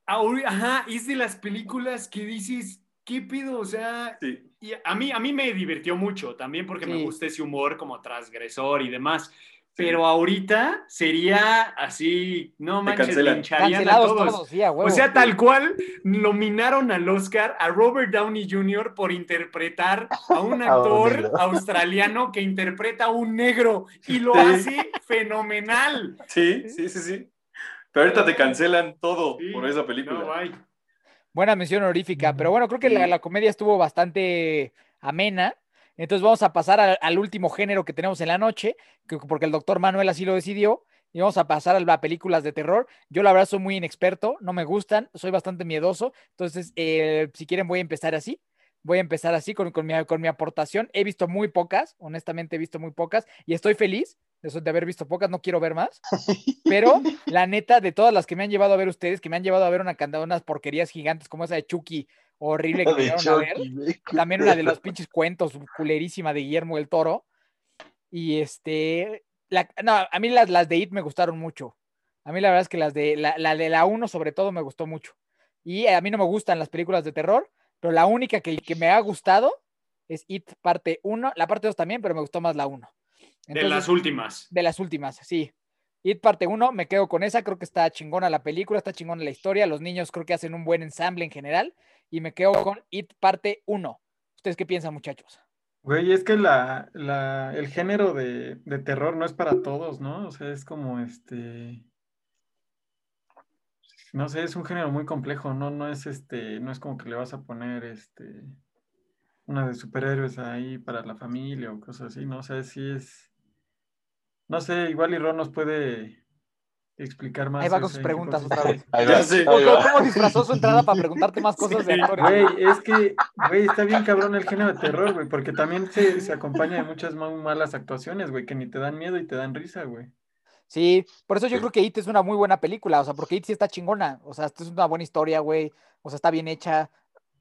Speaker 6: Ahori- Ajá, es de las películas que dices, ¿qué pido? O sea,
Speaker 3: Sí.
Speaker 6: y a mí, a mí me divirtió mucho también porque me gusta ese humor como transgresor y demás. Pero ahorita sería así, no manches,
Speaker 3: cancelan.
Speaker 6: lincharían a
Speaker 2: Cancelados
Speaker 6: todos.
Speaker 2: todos, sí, a huevo.
Speaker 6: O sea, tal cual nominaron al Oscar a Robert Downey Jr. por interpretar a un actor australiano que interpreta a un negro y lo
Speaker 3: Sí.
Speaker 6: hace fenomenal.
Speaker 3: Sí, sí, sí, sí. Pero ahorita te cancelan todo
Speaker 6: Sí.
Speaker 3: por esa película.
Speaker 6: No.
Speaker 2: Buena mención honorífica, pero bueno, creo que la, la comedia estuvo bastante amena. Entonces vamos a pasar al, al último género que tenemos en la noche, que- porque el doctor Manuel así lo decidió. Y vamos a pasar a las películas de terror. Yo la verdad soy muy inexperto, no me gustan, soy bastante miedoso. Entonces, eh, si quieren voy a empezar así. Voy a empezar así con, con mi, con mi aportación. He visto muy pocas, honestamente he visto muy pocas y estoy feliz de, haber visto pocas, no quiero ver más. Pero la neta, de todas las que me han llevado a ver ustedes, que me han llevado a ver una unas porquerías gigantes como esa de Chucky, horrible que llevaron a ver. También una de los pinches cuentos culerísima de Guillermo del Toro. Y este, la, no, a mí las, las de It me gustaron mucho. A mí la verdad es que las de la, la de la 1 sobre todo me gustó mucho. Y a mí no me gustan las películas de terror, pero la única que, que me ha gustado es It parte 1, la parte 2 también, pero me gustó más la 1.
Speaker 6: De las últimas.
Speaker 2: De las últimas, sí. It parte 1, me quedo con esa, creo que está chingona la película, está chingona la historia, los niños creo que hacen un buen ensamble en general, y me quedo con It parte 1. ¿Ustedes qué piensan, muchachos?
Speaker 4: Güey, es que la, el género de, de terror no es para todos, ¿no? O sea, es como este. No sé, es un género muy complejo, ¿no? No es este, no es como que le vas a poner este una de superhéroes ahí para la familia o cosas así, ¿no? O sea, sí es. No sé, igual y Ron nos puede explicar más.
Speaker 2: Ahí va con sus preguntas otra vez.
Speaker 3: Ya sé.
Speaker 5: ahí
Speaker 2: ¿Cómo, disfrazó su entrada para preguntarte más cosas de actores?
Speaker 4: Güey, es que, güey, está bien cabrón el género de terror, güey, porque también se, se acompaña de muchas muy malas actuaciones, güey, que ni te dan miedo y te dan risa, güey.
Speaker 2: Sí, por eso yo
Speaker 5: Sí.
Speaker 2: creo que It es una muy buena película, o sea, porque It sí está chingona, o sea, esto es una buena historia, güey, o sea, está bien hecha,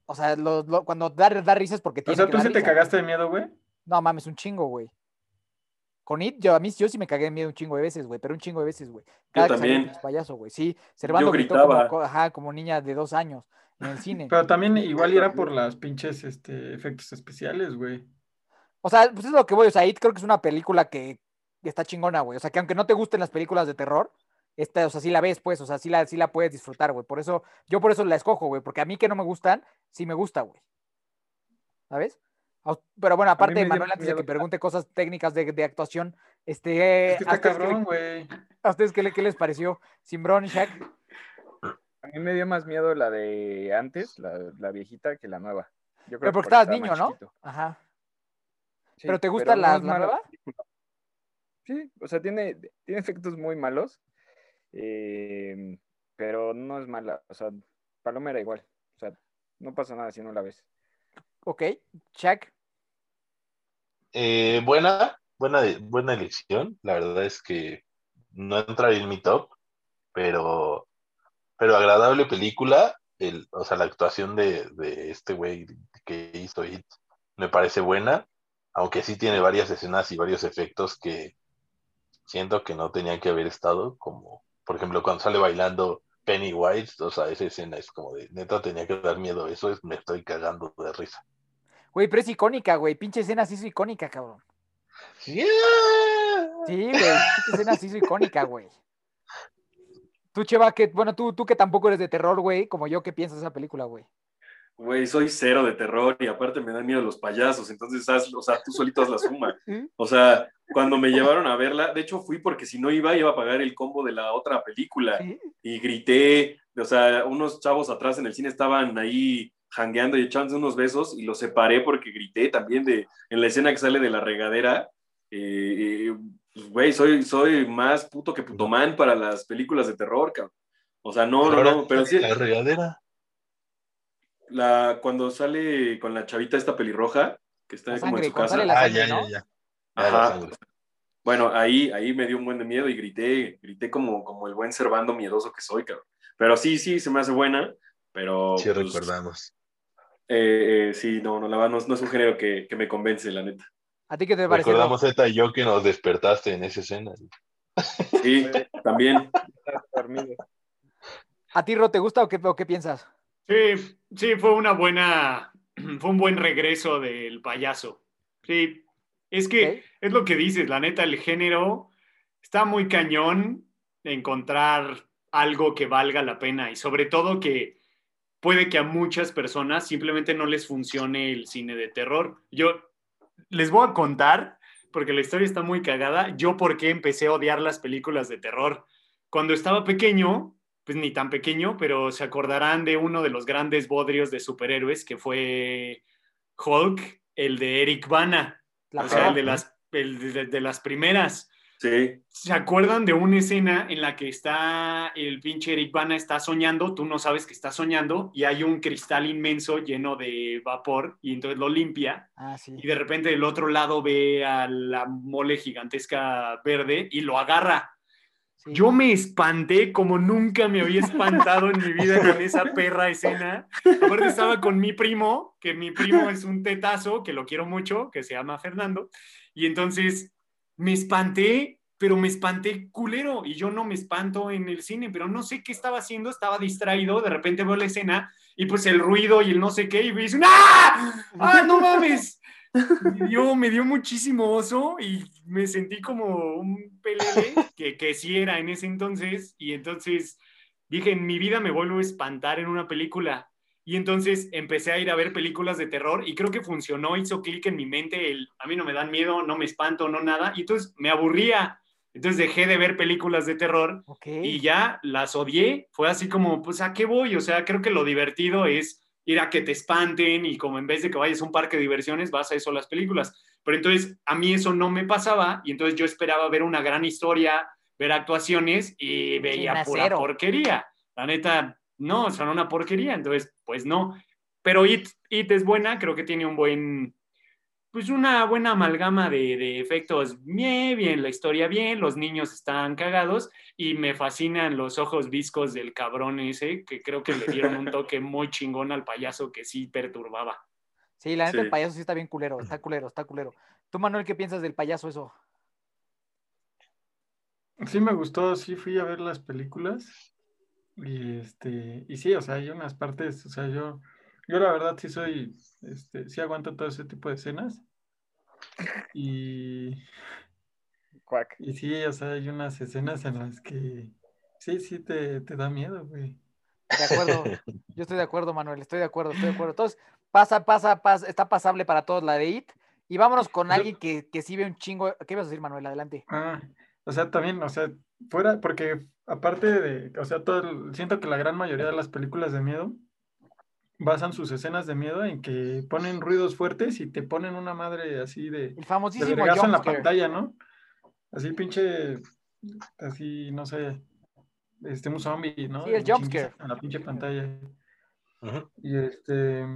Speaker 2: o sea, lo- lo- cuando da, da risa es porque
Speaker 4: O
Speaker 2: tiene
Speaker 4: sea,
Speaker 2: que
Speaker 4: ¿tú sí te cagaste de miedo, güey?
Speaker 2: No mames, un chingo, güey. Con It, yo a mí yo sí me cagué de miedo un chingo de veces, güey, pero un chingo de veces, güey. Cada que el
Speaker 3: también.
Speaker 2: payaso, güey. Sí, Servando gritó
Speaker 3: gritaba.
Speaker 2: como, co- ajá, como niña de dos años en el cine.
Speaker 4: Pero también igual era por las pinches este, efectos especiales, güey.
Speaker 2: O sea, pues es lo que voy, o sea, It creo que es una película que está chingona, güey. O sea, que aunque no te gusten las películas de terror, esta, o sea, sí la ves, pues, o sea, sí la, sí la puedes disfrutar, güey. Por eso, yo por eso la escojo, güey, porque a mí que no me gustan, sí me gusta, güey. ¿Sabes? Pero bueno, aparte de Manuel, antes de que pregunte cosas técnicas de, de actuación, este,
Speaker 4: Es que
Speaker 2: ¿a
Speaker 4: está
Speaker 2: ustedes qué le-
Speaker 4: cabrón, güey.
Speaker 2: ¿a ustedes qué, qué les pareció? Simbrón y Shaq.
Speaker 7: A mí me dio más miedo la de antes, la, la viejita, que la nueva. Yo creo
Speaker 2: Pero
Speaker 7: que
Speaker 2: porque estabas
Speaker 7: estaba
Speaker 2: niño, ¿no?
Speaker 7: chiquito.
Speaker 2: Ajá.
Speaker 7: Sí,
Speaker 2: ¿Pero te gusta la- nueva?
Speaker 7: película. Sí, o sea, tiene, tiene efectos muy malos, eh, pero no es mala. O sea, Paloma era igual. O sea, no pasa nada si no la ves.
Speaker 2: Ok. Shaq.
Speaker 5: Eh, buena, buena, buena elección. La verdad es que no entraría en mi top, pero, pero agradable película. El, o sea, la actuación de, de este güey que hizo It me parece buena, aunque sí tiene varias escenas y varios efectos que siento que no tenían que haber estado, como por ejemplo cuando sale bailando Pennywise, o sea, esa escena es como de, neta tenía que dar miedo, eso es, me estoy cagando de risa.
Speaker 2: Güey, pero es icónica, güey. Pinche escena sí es icónica, cabrón.
Speaker 5: Yeah.
Speaker 2: Sí, güey. Pinche escena sí es icónica, güey. Tú, Cheva, que, bueno, tú, tú que tampoco eres de terror, güey, como yo, ¿qué piensas de esa película, güey?
Speaker 3: Güey, soy cero de terror y aparte me dan miedo los payasos, entonces, haz, o sea, tú solito haz la suma. O sea, cuando me llevaron a verla, de hecho fui porque si no iba, iba a pagar el combo de la otra película
Speaker 2: ¿Sí?
Speaker 3: y grité, o sea, unos chavos atrás en el cine estaban ahí jangueando y echándose unos besos y los separé porque grité también de, en la escena que sale de la regadera. eh, eh, pues, Güey, soy, soy más puto que putomán para las películas de terror, cabrón. O sea, no, no, no, pero sí,
Speaker 5: La regadera.
Speaker 3: la, cuando sale con la chavita esta pelirroja, que está
Speaker 2: La
Speaker 3: como en su casa.
Speaker 5: ah, ya,
Speaker 2: ¿no?
Speaker 5: ya, ya. Ya,
Speaker 3: Ajá. Bueno, ahí, ahí me dio un buen de miedo y grité, grité como, como el buen servando miedoso que soy, cabrón. Pero sí, sí, se me hace buena, pero
Speaker 5: Sí,
Speaker 3: pues,
Speaker 5: recordamos.
Speaker 3: Eh, eh, sí, no, no, la verdad no, es- no es un género que, que me convence, la neta.
Speaker 2: ¿A ti qué te parece?
Speaker 5: Recordamos Zeta y yo que nos despertaste en esa escena.
Speaker 3: Sí, también.
Speaker 2: ¿A ti, Ro, te gusta o qué, o qué piensas?
Speaker 6: Sí, sí, fue una buena, fue un buen regreso del payaso. Sí, es que es lo que dices, la neta, el género está muy cañón de encontrar algo que valga la pena y sobre todo que puede que a muchas personas simplemente no les funcione el cine de terror. Yo les voy a contar, porque la historia está muy cagada, yo por qué empecé a odiar las películas de terror. Cuando estaba pequeño, pues ni tan pequeño, pero se acordarán de uno de los grandes bodrios de superhéroes que fue Hulk, el de Eric Bana, o sea, el de las, el de- de las primeras.
Speaker 3: Sí,
Speaker 6: ¿Se acuerdan de una escena en la que está el pinche Eric Bana está soñando, tú no sabes que está soñando y hay un cristal inmenso lleno de vapor y entonces lo limpia
Speaker 2: Ah, sí.
Speaker 6: y de repente del otro lado ve a la mole gigantesca verde y lo agarra.
Speaker 2: sí.
Speaker 6: Yo me espanté como nunca me había espantado en mi vida con esa perra escena. Aparte estaba con mi primo, que mi primo es un tetazo, que lo quiero mucho, que se llama Fernando. Y entonces me espanté, pero me espanté culero. Y yo no me espanto en el cine, pero no sé qué estaba haciendo, estaba distraído. De repente veo la escena y pues el ruido y el no sé qué. Y me dicen, ¡ah! ¡Ah, no mames! Me dio, me muchísimo oso y me sentí como un pelele que, que sí era en ese entonces. Y entonces dije, en mi vida me vuelvo a espantar en una película. Y entonces empecé a ir a ver películas de terror y creo que funcionó, hizo clic en mi mente, el, a mí no me dan miedo, no me espanto, no nada. Y entonces me aburría. Entonces dejé de ver películas de terror
Speaker 2: Ok.
Speaker 6: y ya las odié. Fue así como, pues, ¿a qué voy? O sea, creo que lo divertido es ir a que te espanten y como en vez de que vayas a un parque de diversiones, vas a eso a las películas. Pero entonces a mí eso no me pasaba y entonces yo esperaba ver una gran historia, ver actuaciones y veía pura porquería. La neta, no, son una porquería. Entonces, pues no. Pero It, It es buena, creo que tiene un buen, pues una buena amalgama de, de efectos bien, bien, la historia bien, los niños están cagados y me fascinan los ojos viscos del cabrón ese, que creo que le dieron un toque muy chingón al payaso que sí perturbaba.
Speaker 2: Sí, la neta,
Speaker 3: Sí.
Speaker 2: el payaso sí está bien culero, está culero, está culero. Tú, Manuel, ¿qué piensas del payaso eso?
Speaker 4: Sí me gustó, sí fui a ver las películas y este, y sí, o sea, hay unas partes, o sea, yo, yo la verdad sí soy, este, sí aguanto todo ese tipo de escenas y,
Speaker 7: Cuac.
Speaker 4: y sí, o sea, hay unas escenas en las que sí, sí te, te da miedo, güey.
Speaker 2: De acuerdo, yo estoy de acuerdo, Manuel, estoy de acuerdo, estoy de acuerdo. Entonces, pasa, pasa, pasa, está pasable para todos la de IT. Y vámonos con alguien que, que sí ve un chingo. ¿Qué ibas a decir, Manuel? Adelante.
Speaker 4: Ah, o sea, también, o sea, fuera, porque aparte de, o sea, todo el- siento que la gran mayoría de las películas de miedo basan sus escenas de miedo en que ponen ruidos fuertes y te ponen una madre así de,
Speaker 2: El
Speaker 4: de
Speaker 2: famosísimo
Speaker 4: vergazo en la pantalla, ¿no? Así pinche, así, no sé, este, un zombie, ¿no?
Speaker 2: Sí, el jumpscare.
Speaker 4: En la pinche pantalla. Y este,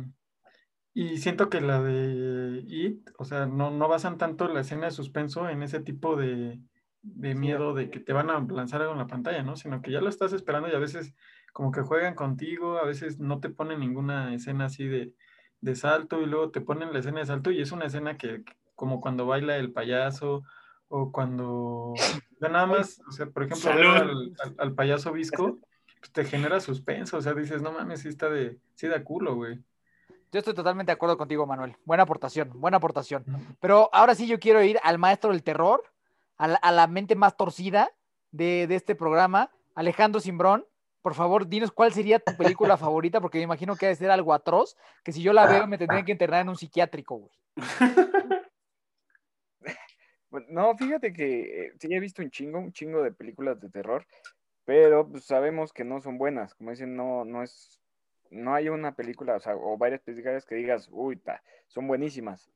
Speaker 4: Y siento que la de It, o sea, no, no basan tanto la escena de suspenso en ese tipo de, de miedo de que te van a lanzar algo en la pantalla, ¿no? Sino que ya lo estás esperando y a veces como que juegan contigo, a veces no te ponen ninguna escena así de, de salto y luego te ponen la escena de salto y es una escena que, como cuando baila el payaso o cuando ya nada más, o sea, por ejemplo, al- al payaso visco, pues te genera suspenso, o sea, dices, no mames, sí está de, sí da culo, güey.
Speaker 2: Yo estoy totalmente de acuerdo contigo, Manuel. Buena aportación, buena aportación. Pero ahora sí yo quiero ir al maestro del terror, a la, a la mente más torcida de, de este programa, Alejandro Simbrón. Por favor, dinos cuál sería tu película favorita, porque me imagino que debe ser algo atroz, que si yo la veo me tendrían que internar en un psiquiátrico, güey.
Speaker 7: No, fíjate que eh, sí he visto un chingo, un chingo de películas de terror, pero pues, sabemos que no son buenas. Como dicen, no, no es, no hay una película, o sea, o varias películas que digas, uy, ta, son buenísimas.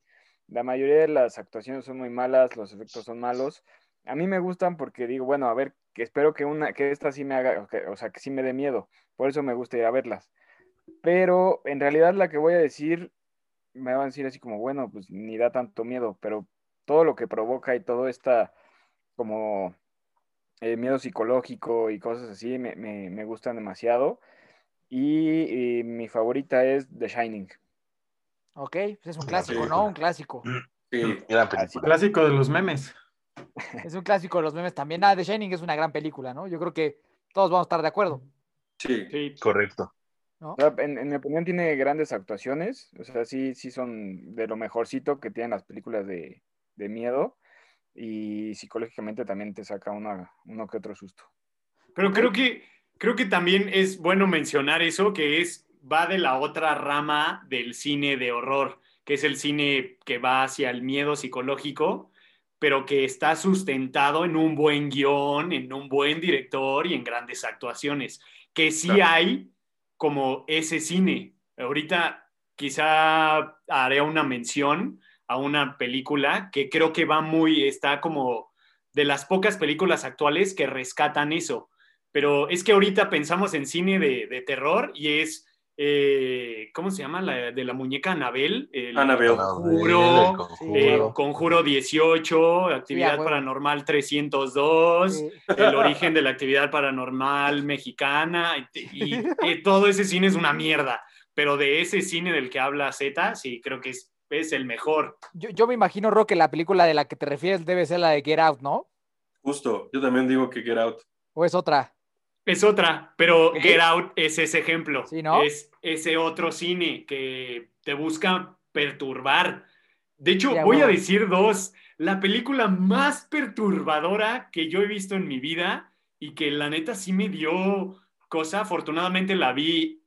Speaker 7: La mayoría de las actuaciones son muy malas, los efectos son malos. A mí me gustan porque digo, bueno, a ver, que espero que una, que esta sí me haga, o sea, que sí me dé miedo. Por eso me gusta ir a verlas. Pero en realidad la que voy a decir, me van a decir así como, bueno, pues ni da tanto miedo, pero todo lo que provoca y todo esta como eh, miedo psicológico y cosas así me, me- me gustan demasiado. Y mi favorita es The Shining.
Speaker 2: Ok, pues es un clásico, ¿no? Un clásico.
Speaker 3: Sí.
Speaker 5: Gran película.
Speaker 4: Clásico de los memes.
Speaker 2: Es un clásico de los memes también. Ah, The Shining es una gran película, ¿no? Yo creo que todos vamos a estar de acuerdo,
Speaker 3: Sí.
Speaker 6: Sí.
Speaker 5: Correcto.
Speaker 2: ¿no?
Speaker 7: O sea, en, en mi opinión tiene grandes actuaciones, o sea, sí, sí son de lo mejorcito que tienen las películas de, de miedo y psicológicamente también te saca una, uno que otro susto.
Speaker 6: Pero creo que, creo que también es bueno mencionar eso, que es, va de la otra rama del cine de horror, que es el cine que va hacia el miedo psicológico, pero que está sustentado en un buen guion, en un buen director y en grandes actuaciones. Que sí
Speaker 3: Claro.
Speaker 6: hay como ese cine. Ahorita quizá haré una mención a una película que creo que va muy, está como de las pocas películas actuales que rescatan eso. Pero es que ahorita pensamos en cine de, de terror y es, eh, ¿cómo se llama? La, de la muñeca Anabel. El
Speaker 3: Annabelle.
Speaker 6: Conjuro,
Speaker 5: El conjuro.
Speaker 6: eh,
Speaker 2: Claro.
Speaker 6: Conjuro 18, Actividad. Paranormal 302,
Speaker 2: Sí.
Speaker 6: El origen de la actividad paranormal mexicana y, y- y todo ese cine es una mierda. Pero de ese cine del que habla Z, sí, creo que es, es el mejor.
Speaker 2: Yo, yo me imagino, Ro, que la película de la que te refieres debe ser la de Get Out, ¿no?
Speaker 3: Justo. Yo también digo que Get Out.
Speaker 2: ¿O es otra?
Speaker 6: Es otra, pero. Get Out es ese ejemplo.
Speaker 2: Sí, ¿no?
Speaker 6: Es ese otro cine que te busca perturbar. De hecho,
Speaker 2: Ya,
Speaker 6: voy a decir dos. La película más perturbadora que yo he visto en mi vida y que la neta sí me dio cosa. Afortunadamente la vi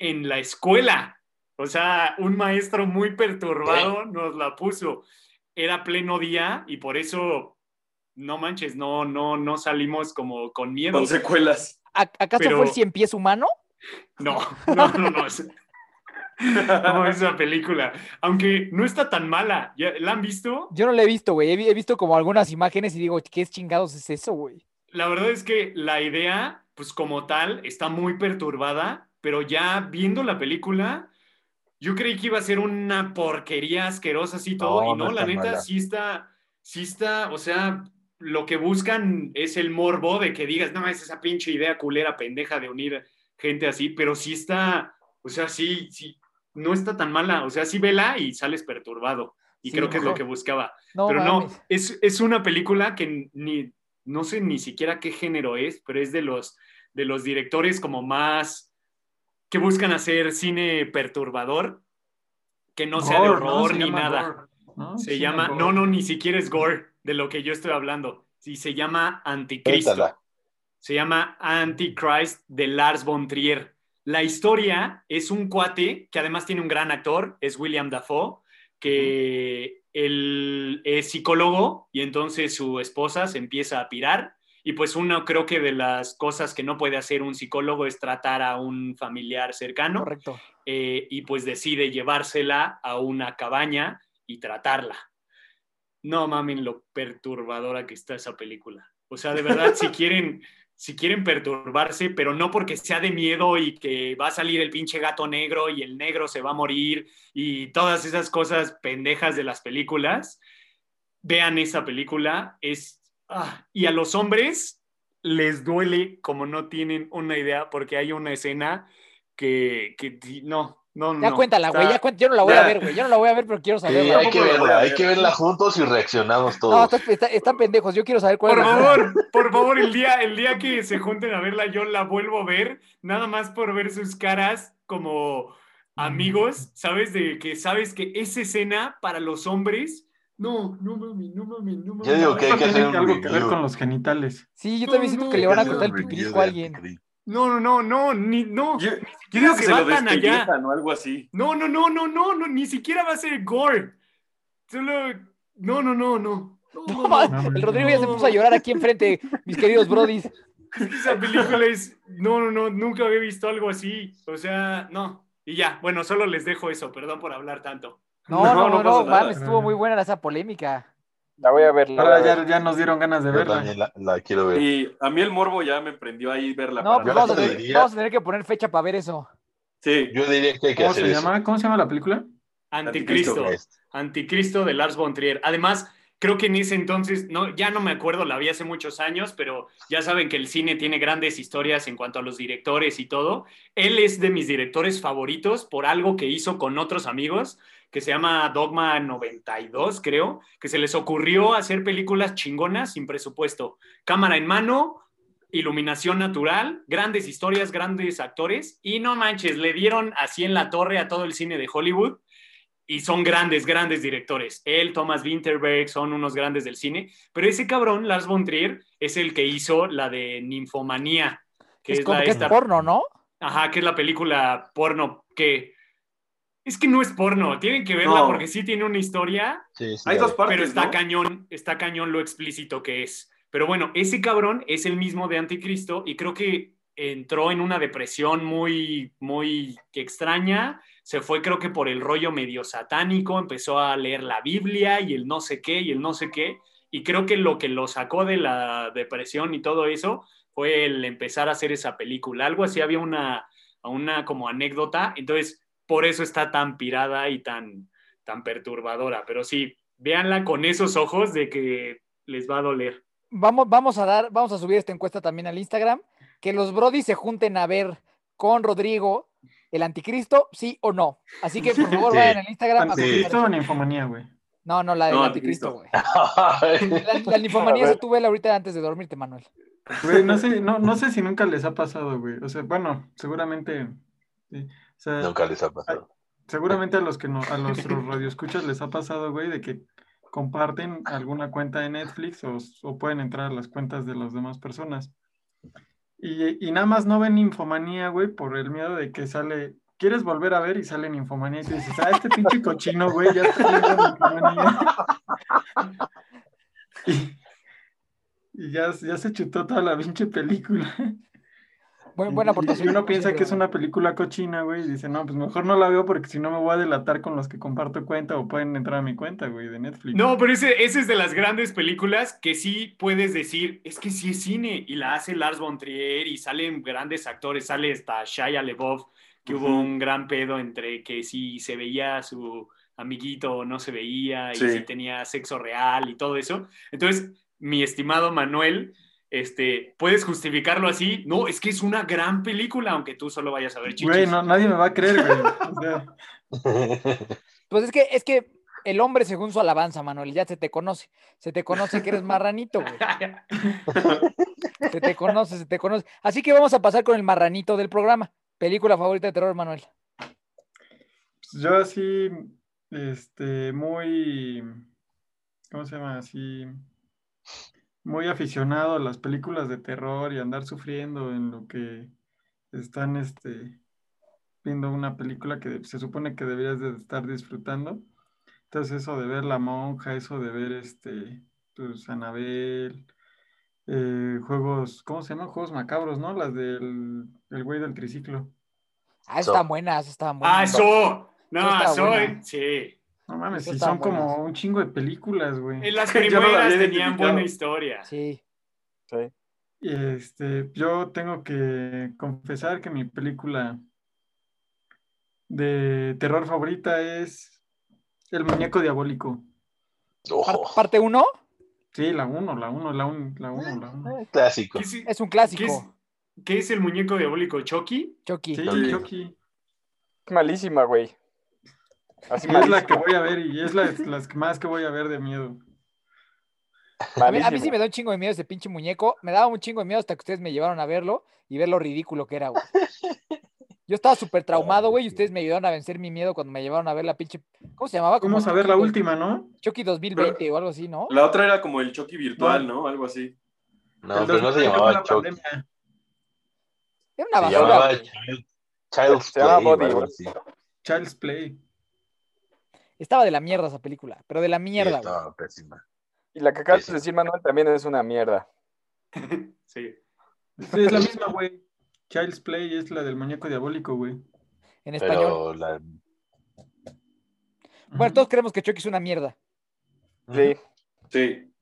Speaker 6: en la escuela. O sea, un maestro muy perturbado nos la puso. Era pleno día y por eso, no manches, no, no, no salimos como con miedo.
Speaker 3: Con secuelas.
Speaker 2: ¿A- ¿Acaso
Speaker 6: Pero-
Speaker 2: fue el cien pies humano?
Speaker 6: No, no, no, no. es- No, esa película. Aunque no está tan mala. ¿Ya, ¿La han visto?
Speaker 2: Yo no la he visto, güey. He, vi- he visto como algunas imágenes y digo, ¿qué chingados es eso, güey?
Speaker 6: La verdad es que la idea, pues como tal, está muy perturbada, pero ya viendo la película, yo creí que iba a ser una porquería asquerosa así todo,
Speaker 5: No,
Speaker 6: y no,
Speaker 5: no es
Speaker 6: la neta
Speaker 5: mala.
Speaker 6: sí está, sí está, o sea, lo que buscan es el morbo de que digas, no, es esa pinche idea culera pendeja de unir gente así, pero sí está, o sea, sí, sí, no está tan mala, o sea, sí vela y sales perturbado, y
Speaker 2: Sí,
Speaker 6: creo que es lo que buscaba.
Speaker 2: No,
Speaker 6: pero no,
Speaker 2: mames.
Speaker 6: es, es una película que ni, no sé ni siquiera qué género es, pero es de los, de los directores como más que buscan hacer cine perturbador, que no sea de horror ni nada. Se llama,
Speaker 4: gore.
Speaker 6: no, no, ni siquiera es gore de lo que yo estoy hablando. Sí, se llama Anticristo. Se llama Antichrist de Lars von Trier. La historia es un cuate que además tiene un gran actor, es William Dafoe, que él es psicólogo y entonces su esposa se empieza a pirar y pues uno creo que de las cosas que no puede hacer un psicólogo es tratar a un familiar cercano
Speaker 2: Correcto.
Speaker 6: eh, y pues decide llevársela a una cabaña y tratarla. No mamen lo perturbadora que está esa película. O sea, de verdad, si quieren, si quieren perturbarse, pero no porque sea de miedo y que va a salir el pinche gato negro y el negro se va a morir y todas esas cosas pendejas de las películas, vean esa película. Es, ah, y a los hombres les duele como no tienen una idea porque hay una escena que, que no, no, no.
Speaker 2: Ya cuéntala, güey, ya cuéntala. Yo no la voy a ver, güey. Yo no la voy a ver, pero quiero
Speaker 5: Sí,
Speaker 2: saberla.
Speaker 5: hay que verla, hay que verla juntos y reaccionamos
Speaker 2: No,
Speaker 5: todos.
Speaker 2: está- está- están pendejos. Yo quiero saber cuál
Speaker 6: Por
Speaker 2: es la
Speaker 6: favor, por favor, el día, el día que se junten a verla, yo la vuelvo a ver, nada más por ver sus caras como amigos, ¿sabes? De que sabes que esa escena para los hombres, no, no mami, no mami, no mami.
Speaker 5: Yo digo que hay que
Speaker 4: Tiene
Speaker 5: hacer un
Speaker 4: algo que ver con los genitales.
Speaker 2: Sí, yo también siento que le van a cortar el
Speaker 5: review
Speaker 2: pipirico a alguien.
Speaker 6: No, no, no, no, ni, no.
Speaker 3: Yo,
Speaker 6: ni
Speaker 3: yo
Speaker 6: siquiera
Speaker 3: digo que se lo
Speaker 6: tan allá.
Speaker 3: o algo así.
Speaker 6: No, no, no, no, no, no, ni siquiera va a ser gore. Solo, no, no, no, no. No,
Speaker 2: No,
Speaker 6: no,
Speaker 2: ma-
Speaker 6: no.
Speaker 2: el Rodrigo ya se puso a llorar aquí enfrente, mis queridos brodis.
Speaker 6: Es que esa película es. No, no, no, nunca había visto algo así. O sea, no. Y ya, bueno, solo les dejo eso, perdón por hablar tanto.
Speaker 2: No, no, no,
Speaker 3: No, no
Speaker 2: estuvo muy buena esa polémica.
Speaker 7: La voy a ver. la voy a
Speaker 4: Ahora
Speaker 7: ver.
Speaker 4: ya, ya nos dieron ganas de
Speaker 5: Yo
Speaker 4: verla.
Speaker 5: también la, la quiero ver.
Speaker 3: Y a mí el morbo ya me prendió ahí verla.
Speaker 2: No, pues
Speaker 5: Yo
Speaker 2: vamos a, tener,
Speaker 5: diría-
Speaker 2: vamos a tener que poner fecha para ver eso.
Speaker 3: Sí,
Speaker 5: Yo diría que hay que
Speaker 4: ¿Cómo
Speaker 5: hacer
Speaker 4: se
Speaker 5: eso.
Speaker 4: llama? ¿Cómo se llama la película?
Speaker 6: Anticristo. Anticristo de Lars von Trier. Además, creo que en ese entonces, no, ya no me acuerdo, la vi hace muchos años, pero ya saben que el cine tiene grandes historias en cuanto a los directores y todo. Él es de mis directores favoritos por algo que hizo con otros amigos, que se llama Dogma 92, creo, que se les ocurrió hacer películas chingonas sin presupuesto. Cámara en mano, iluminación natural, grandes historias, grandes actores, y no manches, le dieron así en la torre a todo el cine de Hollywood y son grandes, grandes directores. Él, Thomas Winterberg, son unos grandes del cine. Pero ese cabrón, Lars von Trier, es el que hizo la de Ninfomanía, que
Speaker 2: Es,
Speaker 6: es,
Speaker 2: como
Speaker 6: la
Speaker 2: que es porno, ¿no?
Speaker 6: Ajá, que es la película porno que... Es que no es porno, tienen que verla
Speaker 3: No.
Speaker 6: porque sí tiene una historia,
Speaker 5: Sí, sí,
Speaker 3: hay dos partes.
Speaker 6: pero está
Speaker 3: ¿no?
Speaker 6: cañón, está cañón lo explícito que es. Pero bueno, ese cabrón es el mismo de Anticristo y creo que entró en una depresión muy, muy extraña. Se fue, creo que por el rollo medio satánico, empezó a leer la Biblia y el no sé qué y el no sé qué. Y creo que lo que lo sacó de la depresión y todo eso fue el empezar a hacer esa película. Algo así, había una, una como anécdota. Entonces, por eso está tan pirada y tan, tan perturbadora. Pero sí, véanla con esos ojos de que les va a doler.
Speaker 2: Vamos, vamos a dar, vamos a subir esta encuesta también al Instagram. Que los brodis se junten a ver con Rodrigo el anticristo, sí o no. Así que por favor
Speaker 5: Sí.
Speaker 2: vayan al Instagram.
Speaker 4: Anticristo o Ninfomanía, güey.
Speaker 2: No, no, la del
Speaker 3: No,
Speaker 2: anticristo, güey. La, la ninfomanía se tú vela ahorita antes de dormirte, Manuel.
Speaker 4: Güey, no sé, no, no sé si nunca les ha pasado, güey. O sea, bueno, seguramente. sí. Sea,
Speaker 5: Nunca les ha pasado.
Speaker 4: seguramente a los que no, a los radioescuchas les ha pasado, güey, de que comparten alguna cuenta de Netflix o, o pueden entrar a las cuentas de las demás personas. Y, y nada más no ven Infomanía, güey, por el miedo de que sale. ¿Quieres volver a ver? Y sale en Infomanía y tú dices, ah, este pinche cochino, güey, ya está viendo en Infomanía. y y ya, ya se chutó toda la pinche película.
Speaker 2: Buen-
Speaker 4: Y-
Speaker 2: buena aportación.
Speaker 4: Y uno piensa que es una película cochina, güey, y dice, no, pues mejor no la veo porque si no me voy a delatar con los que comparto cuenta o pueden entrar a mi cuenta, güey, de Netflix.
Speaker 6: No, pero ese, ese es de las grandes películas que sí puedes decir, es que sí es cine, y la hace Lars von Trier, y salen grandes actores, sale hasta Shia LeBeouf, que hubo un gran pedo entre que si se veía a su amiguito o no se veía, y
Speaker 3: Sí.
Speaker 6: si tenía sexo real y todo eso. Entonces, mi estimado Manuel, este, ¿puedes justificarlo así? No, es que es una gran película, aunque tú solo vayas a ver chichis.
Speaker 4: Güey, no, nadie me va a creer, güey. O sea,
Speaker 2: Pues es que, es que el hombre según su alabanza, Manuel, ya se te conoce. Se te conoce que eres marranito, güey. Se te conoce, se te conoce. Así que vamos a pasar con el marranito del programa. Película favorita de terror, Manuel.
Speaker 4: pues yo así, este, muy, ¿cómo se llama? Así, muy aficionado a las películas de terror y andar sufriendo en lo que están, este, viendo una película que se supone que deberías de estar disfrutando. Entonces eso de ver La Monja, eso de ver, este, pues, Anabel, eh, juegos, ¿cómo se llaman? Juegos macabros, ¿no? Las del el güey del triciclo.
Speaker 2: Ah, están buenas, están buenas.
Speaker 6: Ah, eso. No,
Speaker 2: Eso está
Speaker 6: soy.
Speaker 2: buena.
Speaker 6: Sí.
Speaker 4: No mames, si son como
Speaker 2: buenas.
Speaker 4: un chingo de películas, güey.
Speaker 6: En las
Speaker 3: Yo no la
Speaker 6: primeras tenían buena historia.
Speaker 2: Sí.
Speaker 7: Sí.
Speaker 4: Y este, yo tengo que confesar que mi película de terror favorita es El muñeco diabólico.
Speaker 5: Ojo,
Speaker 2: parte 1
Speaker 4: Sí, la 1, la 1, la 1, la 1, la 1.
Speaker 5: clásico.
Speaker 6: ¿Qué es,
Speaker 2: es un
Speaker 6: qué es-
Speaker 2: clásico.
Speaker 6: qué es el muñeco diabólico? ¿Chucky?
Speaker 2: Chucky.
Speaker 4: Sí,
Speaker 5: Chucky.
Speaker 7: Malísima, güey. Así
Speaker 4: Y es la que voy a ver y es la, las más que voy a ver de miedo.
Speaker 2: A mí, a mí sí me da un chingo de miedo ese pinche muñeco. Me daba un chingo de miedo hasta que ustedes me llevaron a verlo y ver lo ridículo que era, güey. Yo estaba súper traumado, güey, y ustedes me ayudaron a vencer mi miedo cuando me llevaron a ver la pinche. ¿Cómo se llamaba? Como
Speaker 4: Vamos a ver la última, ¿no?
Speaker 2: Chucky 2020 o algo así, ¿no?
Speaker 3: La otra era como el Chucky virtual, ¿no? Algo así.
Speaker 5: No,
Speaker 4: El
Speaker 5: pero no se
Speaker 4: 2020 fue
Speaker 5: llamaba
Speaker 4: la
Speaker 5: Chucky.
Speaker 4: pandemia.
Speaker 2: Era una
Speaker 5: Se
Speaker 2: basura.
Speaker 5: llamaba
Speaker 2: güey.
Speaker 5: Child- Child's
Speaker 7: Se
Speaker 5: Play
Speaker 7: Body.
Speaker 4: Child's Play.
Speaker 2: Estaba de la mierda esa película, pero de la
Speaker 5: Sí,
Speaker 2: mierda, güey.
Speaker 5: estaba pésima.
Speaker 7: Y la que acabas de decir, Manuel, también es una mierda.
Speaker 6: Sí.
Speaker 4: Sí, es la misma, güey. Child's Play es la del muñeco diabólico, güey.
Speaker 2: En español.
Speaker 5: Pero la...
Speaker 2: Bueno, todos creemos que Chucky es una mierda.
Speaker 7: Sí.
Speaker 3: Sí.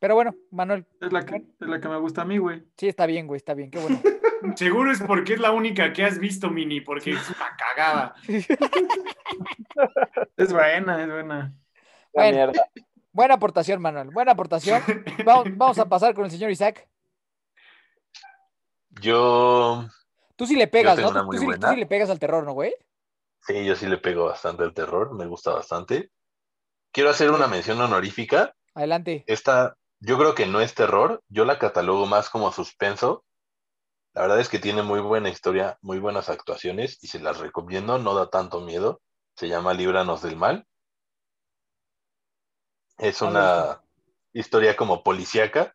Speaker 2: Pero bueno, Manuel,
Speaker 4: Es la que, es la que me gusta a mí, güey.
Speaker 2: sí está bien, güey, está bien, qué bueno.
Speaker 6: Seguro es porque es la única que has visto, Mini, porque es una cagada.
Speaker 4: Es buena, es buena.
Speaker 2: Bueno.
Speaker 7: mierda.
Speaker 2: Buena aportación, Manuel, buena aportación. Vamos, vamos a pasar con el señor Isaac.
Speaker 5: Yo,
Speaker 2: Tú sí le pegas, ¿no? Tú sí, tú sí le pegas al terror, ¿no, güey?
Speaker 5: sí, yo sí le pego bastante al terror, me gusta bastante. Quiero hacer una mención honorífica.
Speaker 2: Adelante.
Speaker 5: Esta, yo creo que no es terror, yo la catalogo más como suspenso. La verdad es que tiene muy buena historia, muy buenas actuaciones y se las recomiendo, no da tanto miedo. Se llama Líbranos del Mal. Es una historia como policíaca,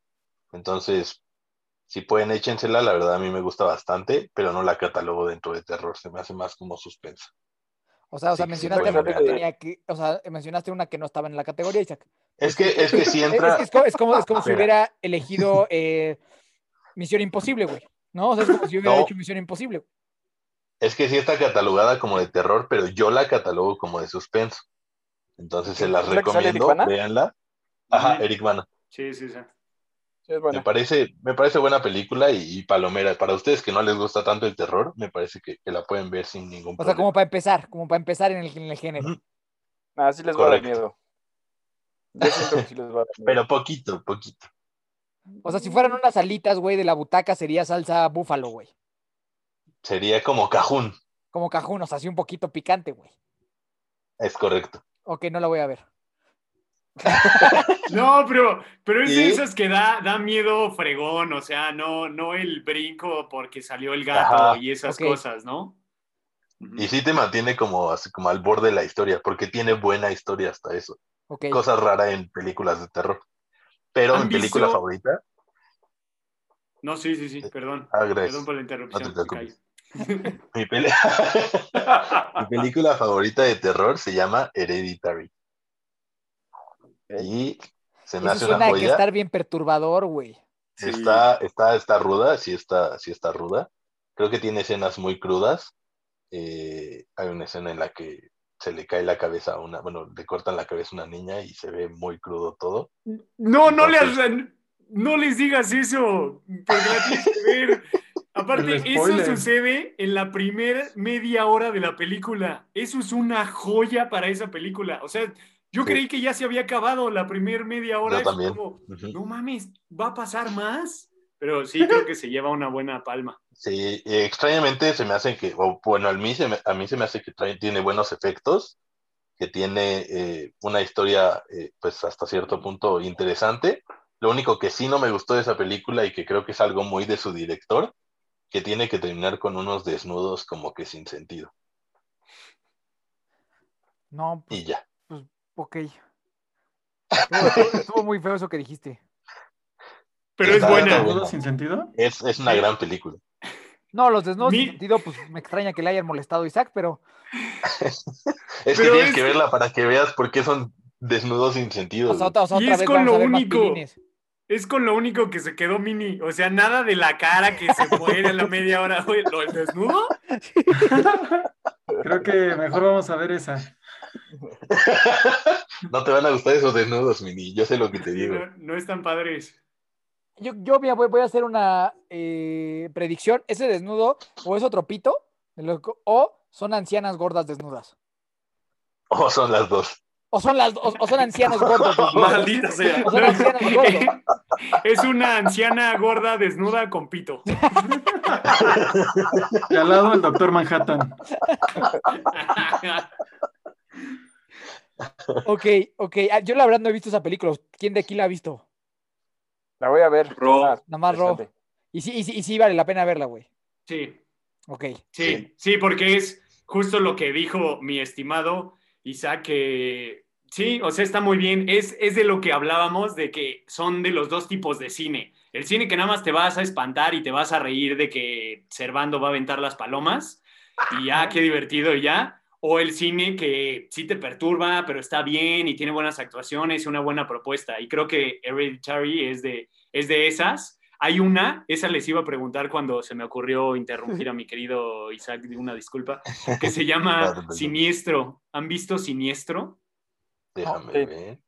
Speaker 5: entonces si pueden échensela, la verdad a mí me gusta bastante, pero no la catalogo dentro de terror, se me hace más como suspenso.
Speaker 2: O sea, o sea,
Speaker 5: Sí,
Speaker 2: mencionaste una que tenía que, o sea, mencionaste una que no estaba en la categoría, Isaac.
Speaker 5: Es que, es que si
Speaker 2: Es,
Speaker 5: entra,
Speaker 2: es como, es como, es como si hubiera elegido eh, Misión Imposible, güey. ¿No? O sea, es como si hubiera
Speaker 5: No.
Speaker 2: hecho Misión Imposible. güey.
Speaker 5: Es que sí está catalogada como de terror, pero yo la catalogo como de suspenso. Entonces se las
Speaker 7: ¿Es la
Speaker 5: recomiendo,
Speaker 7: Bana?
Speaker 5: véanla. Ajá. Eric Bana.
Speaker 6: Sí, sí, sí.
Speaker 7: Sí, es
Speaker 5: Me parece, me parece buena película y, y palomera. Para ustedes que no les gusta tanto el terror, me parece que, que la pueden ver sin ningún
Speaker 2: O sea,
Speaker 5: problema.
Speaker 2: como para empezar, como para empezar en el, en el género.
Speaker 5: Ujú.
Speaker 7: Ah, sí les va a dar
Speaker 5: Correcto.
Speaker 7: miedo. Yo siento que sí les va a dar miedo.
Speaker 5: Pero poquito, poquito.
Speaker 2: O sea, si fueran unas alitas, güey, de la butaca sería salsa búfalo, güey.
Speaker 5: Sería como cajún,
Speaker 2: Como cajún, o sea, así un poquito picante, güey.
Speaker 5: es correcto.
Speaker 2: Ok, no la voy a ver.
Speaker 6: No, pero, pero es de
Speaker 5: ¿Sí?
Speaker 6: esas que da, da miedo fregón, o sea, no, no el brinco porque salió el gato
Speaker 5: Ajá.
Speaker 6: y esas cosas, ¿no?
Speaker 5: Y sí te mantiene como, así como al borde de la historia, porque tiene buena historia hasta eso.
Speaker 2: Ok.
Speaker 5: Cosa rara en películas de terror. Pero
Speaker 6: ¿Han
Speaker 5: en película
Speaker 6: visto-
Speaker 5: favorita,
Speaker 6: No, sí, sí, sí, perdón.
Speaker 5: ah.
Speaker 6: Perdón por la interrupción.
Speaker 5: No. Mi, peli- Mi película favorita de terror se llama Hereditary. Y se me
Speaker 2: Eso
Speaker 5: hace una
Speaker 2: suena a que
Speaker 5: joya.
Speaker 2: estar bien perturbador, güey.
Speaker 6: Sí.
Speaker 5: Está, está, está ruda, sí está, sí está ruda. Creo que tiene escenas muy crudas. Eh, hay una escena en la que se le cae la cabeza a una, bueno, le cortan la cabeza a una niña y se ve muy crudo todo.
Speaker 6: No, no, le,
Speaker 5: Entonces-
Speaker 6: no les digas eso, porque la tienes que ver. Aparte, eso sucede en la primera media hora de la película. Eso es una joya para esa película. O sea, yo
Speaker 5: Sí.
Speaker 6: creí que ya se había acabado la primera media hora.
Speaker 5: Yo también.
Speaker 6: como, no mames, ¿va a pasar más? Pero sí, creo que se lleva una buena palma.
Speaker 5: Sí, y extrañamente se me hace que, o bueno, a mí se me, a mí se me hace que trae, tiene buenos efectos, que tiene eh, una historia, eh, pues hasta cierto punto interesante. Lo único que sí no me gustó de esa película y que creo que es algo muy de su director, que tiene que terminar con unos desnudos como que sin sentido.
Speaker 2: No, pues,
Speaker 5: Y ya.
Speaker 2: ok. Estuvo, estuvo muy feo eso que dijiste.
Speaker 6: Pero es buena.
Speaker 5: está
Speaker 4: ¿Todo
Speaker 5: bueno.
Speaker 4: sin sentido?
Speaker 5: Es, es una
Speaker 6: Sí.
Speaker 5: gran película.
Speaker 2: No, los desnudos
Speaker 6: Mi-
Speaker 2: sin sentido, pues me extraña que le hayan molestado a Isaac, pero
Speaker 5: Es que
Speaker 6: Pero
Speaker 5: tienes
Speaker 6: es-
Speaker 5: que verla para que veas por qué son desnudos sin sentido.
Speaker 2: o sea,
Speaker 5: güey.
Speaker 2: otra, o sea,
Speaker 6: Y es con lo único. Es con lo único que se quedó Mini. O sea, nada de la cara que se muere en la media hora. güey. ¿Lo del desnudo?
Speaker 4: Creo que mejor vamos a ver esa.
Speaker 5: no te van a gustar esos desnudos, Mini. Yo sé lo que te digo.
Speaker 6: no, no están padres.
Speaker 2: Yo, yo mira, voy, voy a hacer una eh, predicción. ¿Ese desnudo o es otro pito? ¿O son ancianas gordas desnudas?
Speaker 5: O son las dos.
Speaker 2: ¿O son, las, o, o son ancianos gordos desnudos?
Speaker 3: Maldita sea.
Speaker 2: O son ancianos gordos.
Speaker 6: Es una anciana gorda desnuda con pito.
Speaker 4: Y al lado el doctor Manhattan.
Speaker 2: Ok, ok. Ah, Yo la verdad no he visto esa película. ¿Quién de aquí la ha visto?
Speaker 7: La voy a ver.
Speaker 3: Ro.
Speaker 7: Nada,
Speaker 2: Nada más Ro.
Speaker 7: presente.
Speaker 2: Y sí, y sí, y sí vale la pena verla, güey.
Speaker 6: Sí,
Speaker 2: Ok.
Speaker 6: sí, sí, porque es justo lo que dijo mi estimado Isaac, que sí, o sea, está muy bien. Es, es de lo que hablábamos, de que son de los dos tipos de cine. El cine que nada más te vas a espantar y te vas a reír de que Servando va a aventar las palomas y ya, qué divertido y ya. O el cine que sí te perturba, pero está bien y tiene buenas actuaciones y una buena propuesta. Y creo que Hereditary es de, es de esas. Hay una, esa les iba a preguntar cuando se me ocurrió interrumpir a mi querido Isaac, una disculpa, que se llama. Siniestro. ¿Han visto Siniestro?
Speaker 5: Déjame ver.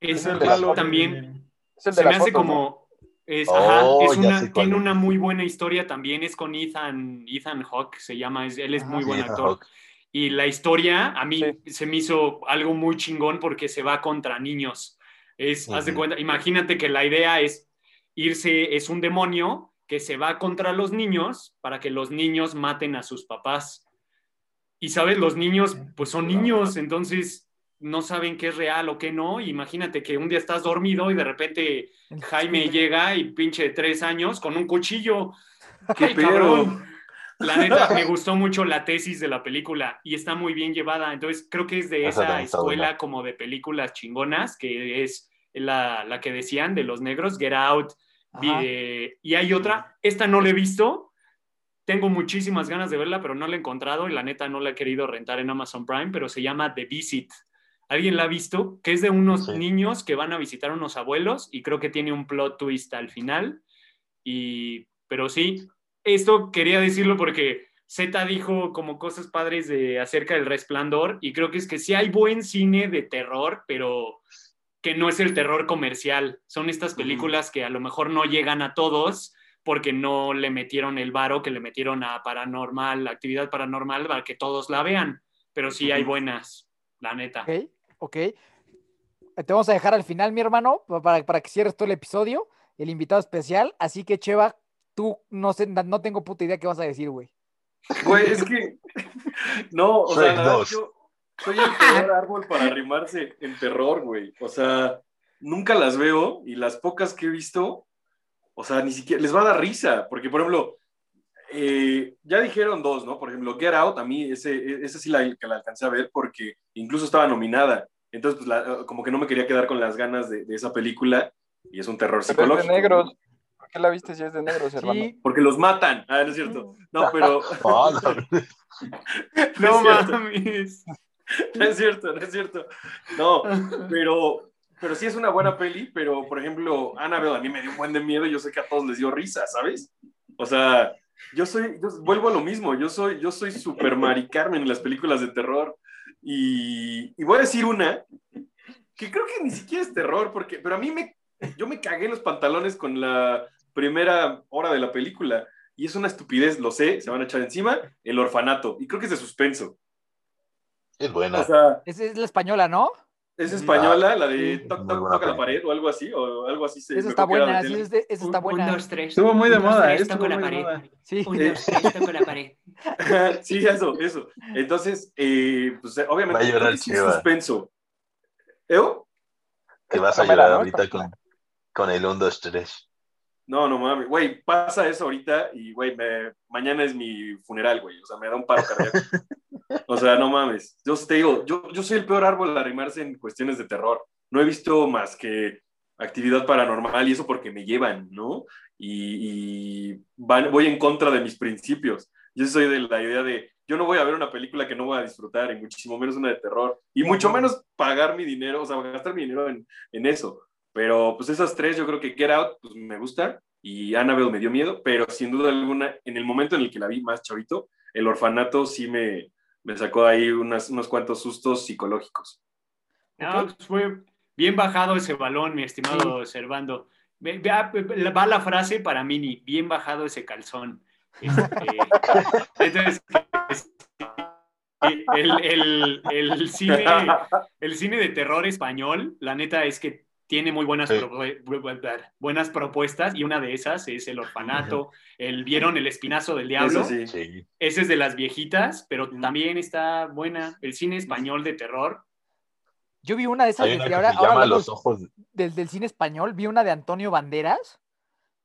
Speaker 6: Es,
Speaker 7: el
Speaker 6: es
Speaker 7: malo
Speaker 6: también,
Speaker 7: Es el de
Speaker 6: se me hace como, es,
Speaker 5: Oh,
Speaker 6: ajá, es una, tiene
Speaker 5: es.
Speaker 6: una muy buena historia también, es con Ethan, Ethan Hawke, se llama, es- él es muy buen
Speaker 5: Ethan
Speaker 6: actor.
Speaker 5: Hawke.
Speaker 6: Y la historia a mí
Speaker 7: Sí.
Speaker 6: se me hizo algo muy chingón porque se va contra niños. Es, haz de cuenta, imagínate que la idea es irse, es un demonio que se va contra los niños para que los niños maten a sus papás. Y sabes, los niños pues son niños, entonces no saben qué es real o qué no. Imagínate que un día estás dormido y de repente Jaime llega y pinche de tres años con un cuchillo.
Speaker 3: ¿Qué
Speaker 6: Ay,
Speaker 3: pedo?
Speaker 6: cabrón. La neta, me gustó mucho la tesis de la película y está muy bien llevada. Entonces, creo que es de
Speaker 5: Esa
Speaker 6: escuela
Speaker 5: buena.
Speaker 6: como de películas chingonas, que es la, la que decían de los negros, Get Out. eh, y hay otra, esta no la he visto. Tengo muchísimas ganas de verla, pero no la he encontrado y la neta no la he querido rentar en Amazon Prime, pero se llama The Visit. ¿Alguien la ha visto? Que es de unos
Speaker 5: Sí.
Speaker 6: niños que van a visitar a unos abuelos y creo que tiene un plot twist al final. Y, pero sí, esto quería decirlo porque Z dijo como cosas padres de acerca del resplandor y creo que es que sí hay buen cine de terror, pero que no es el terror comercial. Son estas películas que a lo mejor no llegan a todos porque no le metieron el varo que le metieron a paranormal, actividad paranormal para que todos la vean, pero sí hay buenas, la neta.
Speaker 2: Ok, ok. Te vamos a dejar al final, mi hermano, pa- para, para que cierres todo el episodio, el invitado especial. Así que, Cheva, tú no sé, no tengo puta idea qué vas a decir, güey.
Speaker 3: Güey, es que. No, o sea,
Speaker 5: Shrek
Speaker 3: la verdad,
Speaker 5: 2.
Speaker 3: yo soy el peor árbol para arrimarse en terror, güey. O sea, nunca las veo y las pocas que he visto, o sea, ni siquiera les va a dar risa. Porque, por ejemplo, eh, ya dijeron dos, ¿no? Por ejemplo, Get Out, a mí ese, ese sí la, que la alcancé a ver porque incluso estaba nominada. Entonces, pues, la- como que no me quería quedar con las ganas de, de esa película y es un terror
Speaker 7: Pero es de
Speaker 3: psicológico.
Speaker 7: negros. ¿Por qué la viste si es de negros, hermano?
Speaker 2: Sí,
Speaker 3: Porque los matan. Ah, no es cierto. No, pero.
Speaker 6: No mames.
Speaker 3: No es cierto, no es cierto. No, pero, pero sí es una buena peli, pero por ejemplo, Annabelle a mí me dio un buen de miedo y yo sé que a todos les dio risa, ¿sabes? O sea, yo soy, yo vuelvo a lo mismo, yo soy, yo soy super Mari Carmen en las películas de terror y, y voy a decir una que creo que ni siquiera es terror, porque, pero a mí me, yo me cagué en los pantalones con la primera hora de la película y es una estupidez, lo sé, se van a echar encima, el orfanato, y creo que es de suspenso.
Speaker 5: es buena.
Speaker 3: O sea,
Speaker 2: es la española, ¿no?
Speaker 3: es española, la de toc, toc, toca la pared o algo así, o algo así. se-
Speaker 2: Esa está buena, sí,
Speaker 3: tele.
Speaker 2: es de- esa está buena.
Speaker 6: tres.
Speaker 4: Estuvo muy de
Speaker 6: Un, dos,
Speaker 4: moda,
Speaker 6: tres,
Speaker 4: estuvo
Speaker 6: toco la
Speaker 4: muy de
Speaker 6: pared.
Speaker 4: moda.
Speaker 2: Sí.
Speaker 6: Un, dos, tres, toco la pared.
Speaker 3: sí, eso, eso. Entonces, eh, pues eh, obviamente,
Speaker 5: Va a llorar
Speaker 3: es suspenso. ¿Eo?
Speaker 5: Te vas a llorar ahorita con, con el 1, 2, 3.
Speaker 3: No, no mames, güey, pasa eso ahorita y, güey, me- mañana es mi funeral, güey, o sea, me da un paro cardíaco. O sea, no mames. Yo te digo, yo, yo soy el peor árbol a arrimarse en cuestiones de terror. No he visto más que actividad paranormal y eso porque me llevan, ¿no? Y, y van- voy en contra de mis principios. Yo soy de la idea de, yo no voy a ver una película que no voy a disfrutar, y muchísimo menos una de terror, y mucho menos pagar mi dinero, o sea, gastar mi dinero en, en eso. Pero pues esas tres, yo creo que Get Out, pues me gusta, y Annabelle me dio miedo, pero sin duda alguna, en el momento en el que la vi más chavito, el orfanato sí me, me sacó ahí unas, unos cuantos sustos psicológicos.
Speaker 6: No, pues fue bien bajado ese balón, mi estimado Servando. Ve- vea- ve- Va la frase para Mini, bien bajado ese calzón. Este, entonces, es- el, el- el cine, el cine de terror español, la neta es que tiene muy buenas,
Speaker 5: Sí.
Speaker 6: propu- buenas propuestas y una de esas es El Orfanato, el ¿Vieron El Espinazo del Diablo?
Speaker 3: Sí.
Speaker 5: Sí.
Speaker 6: Ese es de las viejitas, pero también está buena. El cine español de terror.
Speaker 2: Yo vi una de esas
Speaker 5: una
Speaker 2: que ahora, ahora
Speaker 5: Los Ojos.
Speaker 2: del, del cine español, vi una de Antonio Banderas,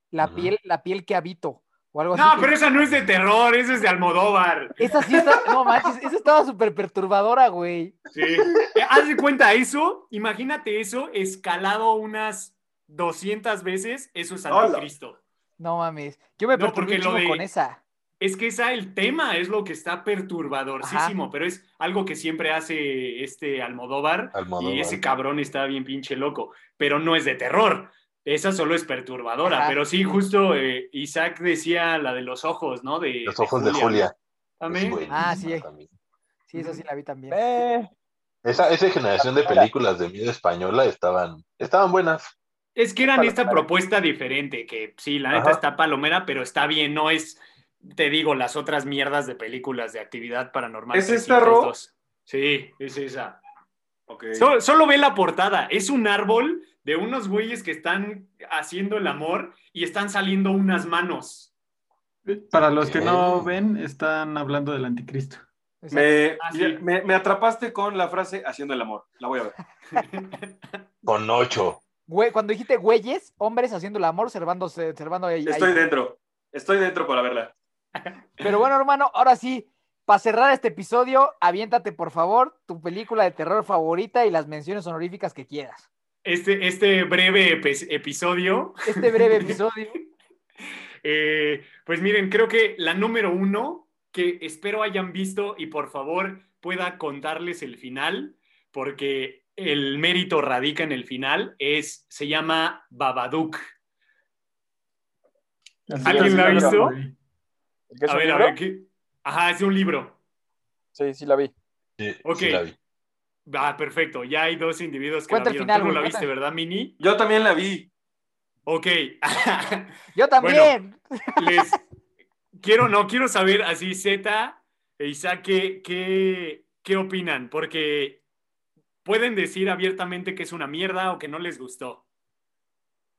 Speaker 2: La piel, la piel que habito, o algo así.
Speaker 6: No,
Speaker 2: que-
Speaker 6: pero esa no es de terror, esa es de Almodóvar.
Speaker 2: Esa sí está, no manches, esa estaba súper perturbadora, güey.
Speaker 6: Sí. Eh, Haz de cuenta eso, imagínate eso escalado unas 200 veces, eso es anticristo.
Speaker 2: No mames. Yo me
Speaker 6: No,
Speaker 2: perturbé
Speaker 6: porque lo de-
Speaker 2: con esa.
Speaker 6: Es que esa, el tema es lo que está perturbadorcísimo, pero es algo que siempre hace este Almodóvar,
Speaker 5: Almodóvar.
Speaker 6: y ese cabrón está bien pinche loco, pero no es de terror. Esa solo es perturbadora,
Speaker 2: Ajá.
Speaker 6: pero sí, justo eh, Isaac decía la de los ojos, ¿no? De,
Speaker 5: Los ojos de Julia.
Speaker 6: También.
Speaker 2: Ah, sí.
Speaker 5: también.
Speaker 2: Sí, esa sí la vi también.
Speaker 7: Eh,
Speaker 5: Esa, esa generación de películas de miedo española estaban, estaban buenas.
Speaker 6: Es que eran esta propuesta diferente, que sí, la neta
Speaker 5: Ajá.
Speaker 6: está palomera, pero está bien, no es, te digo, las otras mierdas de películas de actividad paranormal.
Speaker 3: ¿Es esta, Ro?
Speaker 6: 302. Sí, es esa.
Speaker 3: Ok.
Speaker 6: Solo, solo ve la portada, es un árbol de unos güeyes que están haciendo el amor y están saliendo unas manos.
Speaker 4: Para los que no ven, están hablando del anticristo.
Speaker 3: Me,
Speaker 6: Ah, sí.
Speaker 3: me, me atrapaste con la frase haciendo el amor. La voy a ver.
Speaker 5: Con ocho.
Speaker 2: Güey, cuando dijiste güeyes, hombres haciendo el amor, observándose, observando ahí.
Speaker 3: Estoy
Speaker 2: ahí.
Speaker 3: dentro. Estoy dentro para verla.
Speaker 2: Pero bueno, hermano, ahora sí, para cerrar este episodio, aviéntate, por favor, tu película de terror favorita y las menciones honoríficas que quieras.
Speaker 6: Este, este breve epi- episodio
Speaker 2: Este breve episodio.
Speaker 6: Eh, pues miren, creo que la número uno que espero hayan visto y por favor pueda contarles el final, porque el mérito radica en el final, es, se llama Babadook. ¿Alguien la ha visto?
Speaker 7: ¿el que es
Speaker 6: A ver, a ver, ¿qué? Ajá, es un libro.
Speaker 7: Sí, sí la vi.
Speaker 5: Sí,
Speaker 6: Ok.
Speaker 5: sí la vi.
Speaker 6: Ah, perfecto, ya hay dos individuos que
Speaker 2: Cuenta
Speaker 6: la vieron.
Speaker 2: final,
Speaker 6: Tú no la
Speaker 2: cuenta.
Speaker 6: viste, ¿verdad, Mini?
Speaker 3: Yo también la vi.
Speaker 6: Ok.
Speaker 2: Yo también.
Speaker 6: les quiero, no, quiero saber así, Z e Isaac, ¿qué, qué, qué opinan? Porque pueden decir abiertamente que es una mierda o que no les gustó.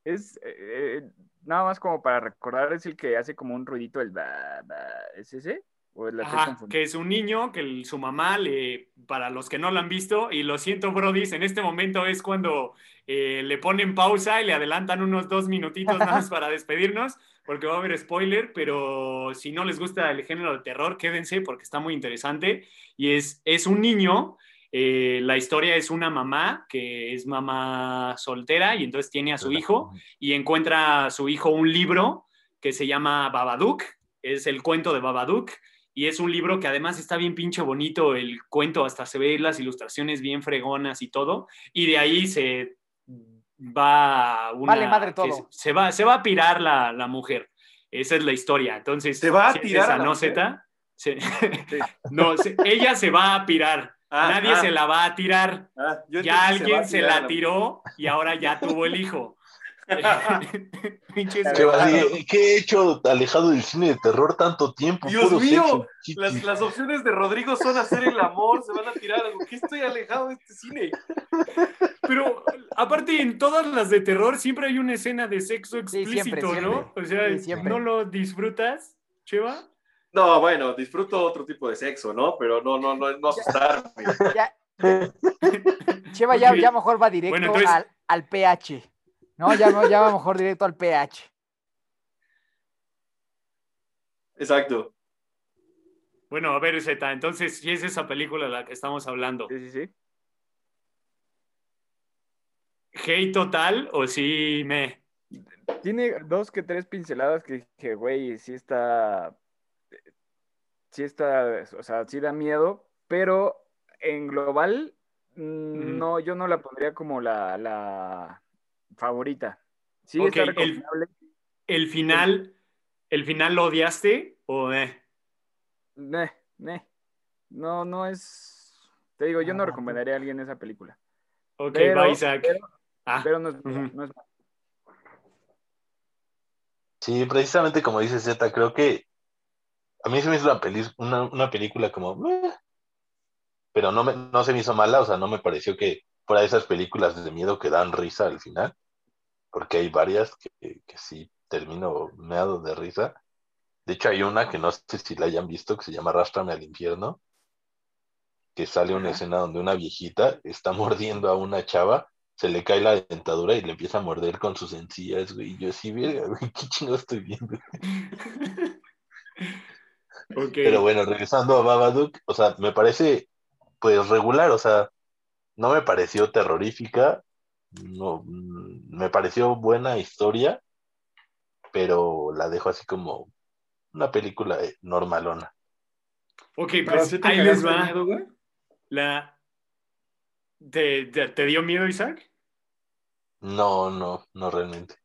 Speaker 7: Es eh, eh, nada más como para recordar, es el que hace como un ruidito el ba, ba, ¿es ese? ¿O la
Speaker 6: Ajá, que es un niño que el- su mamá le, para los que no lo han visto, y lo siento, Brodis, en este momento es cuando eh, le ponen pausa y le adelantan unos dos minutitos más para despedirnos, porque va a haber spoiler, pero si no les gusta el género de terror, quédense porque está muy interesante. Y es, es un niño, eh, la historia es una mamá que es mamá soltera y entonces tiene a su hijo y encuentra a su hijo un libro que se llama Babadook, es el cuento de Babadook, y es un libro que además está bien pinche bonito, el cuento hasta se ve las ilustraciones bien fregonas y todo, y de ahí se va una...
Speaker 2: Vale madre todo.
Speaker 6: Se, se va, se va a pirar la, la mujer, esa es la historia, entonces...
Speaker 3: ¿Se va a tirar a la
Speaker 6: ¿no? Zeta? Se- no, se- ella se va a pirar,
Speaker 3: Ah,
Speaker 6: nadie
Speaker 3: ah,
Speaker 6: se la va a tirar,
Speaker 3: ah,
Speaker 6: ya alguien se, la tiró y ahora ya tuvo el hijo.
Speaker 5: ¿Qué he hecho alejado del cine de terror tanto tiempo?
Speaker 3: Dios
Speaker 5: Puro
Speaker 3: mío,
Speaker 5: sexo.
Speaker 3: Las, las opciones de Rodrigo son hacer el amor, se van a tirar algo. ¿Qué estoy alejado de este cine?
Speaker 6: Pero aparte en todas las de terror siempre hay una escena de sexo
Speaker 2: Sí,
Speaker 6: explícito,
Speaker 2: siempre,
Speaker 6: ¿no? O sea,
Speaker 2: Sí.
Speaker 6: ¿no lo disfrutas, Cheva?
Speaker 3: No, bueno, disfruto otro tipo de sexo, ¿no? Pero no, no, no, no asustarme.
Speaker 2: Ya. Cheva ya, ya mejor va directo
Speaker 6: Bueno, entonces-
Speaker 2: al, al pH. No, ya, no, ya va mejor directo al pH.
Speaker 3: Exacto.
Speaker 6: Bueno, a ver, Zeta, entonces, si es esa película de la que estamos hablando,
Speaker 7: Sí, sí, sí.
Speaker 6: ¿hate total o sí me...?
Speaker 7: Tiene dos que tres pinceladas que dije, güey, sí está. Sí está. O sea, sí da miedo, pero en global, mm, no, yo no la pondría como la, la favorita. Sí, está
Speaker 6: el-
Speaker 7: recomendable.
Speaker 6: ¿El final, el final lo odiaste o eh?
Speaker 7: No, no es. Te digo, yo no
Speaker 2: Ah,
Speaker 7: recomendaría a alguien esa película.
Speaker 6: Ok,
Speaker 7: Pero-
Speaker 6: va Isaac.
Speaker 7: pero-
Speaker 6: Ah,
Speaker 7: Pero no es, no es-
Speaker 5: Sí, precisamente como dice Z, creo que a mí se me hizo una, peli- una, una película como, "Meh", pero no, me, no se me hizo mala, o sea, no me pareció que fuera de esas películas de miedo que dan risa al final, porque hay varias que, que sí termino meado de risa. De hecho, hay una que no sé si la hayan visto, que se llama Arrástrame al infierno, que sale una escena donde una viejita está mordiendo a una chava, se le cae la dentadura y le empieza a morder con sus encías, güey. Y yo sí, verga, güey, qué chingo estoy viendo. Pero bueno, regresando a Babadook, o sea, me parece pues regular, o sea, no me pareció terrorífica, no, me pareció buena historia, pero la dejo así como una película normalona.
Speaker 6: Ok,
Speaker 4: Pero
Speaker 6: pues
Speaker 4: te
Speaker 6: ahí les va.
Speaker 4: miedo, güey.
Speaker 6: La... ¿Te, te, te dio miedo, Isaac?
Speaker 5: No, no, no realmente.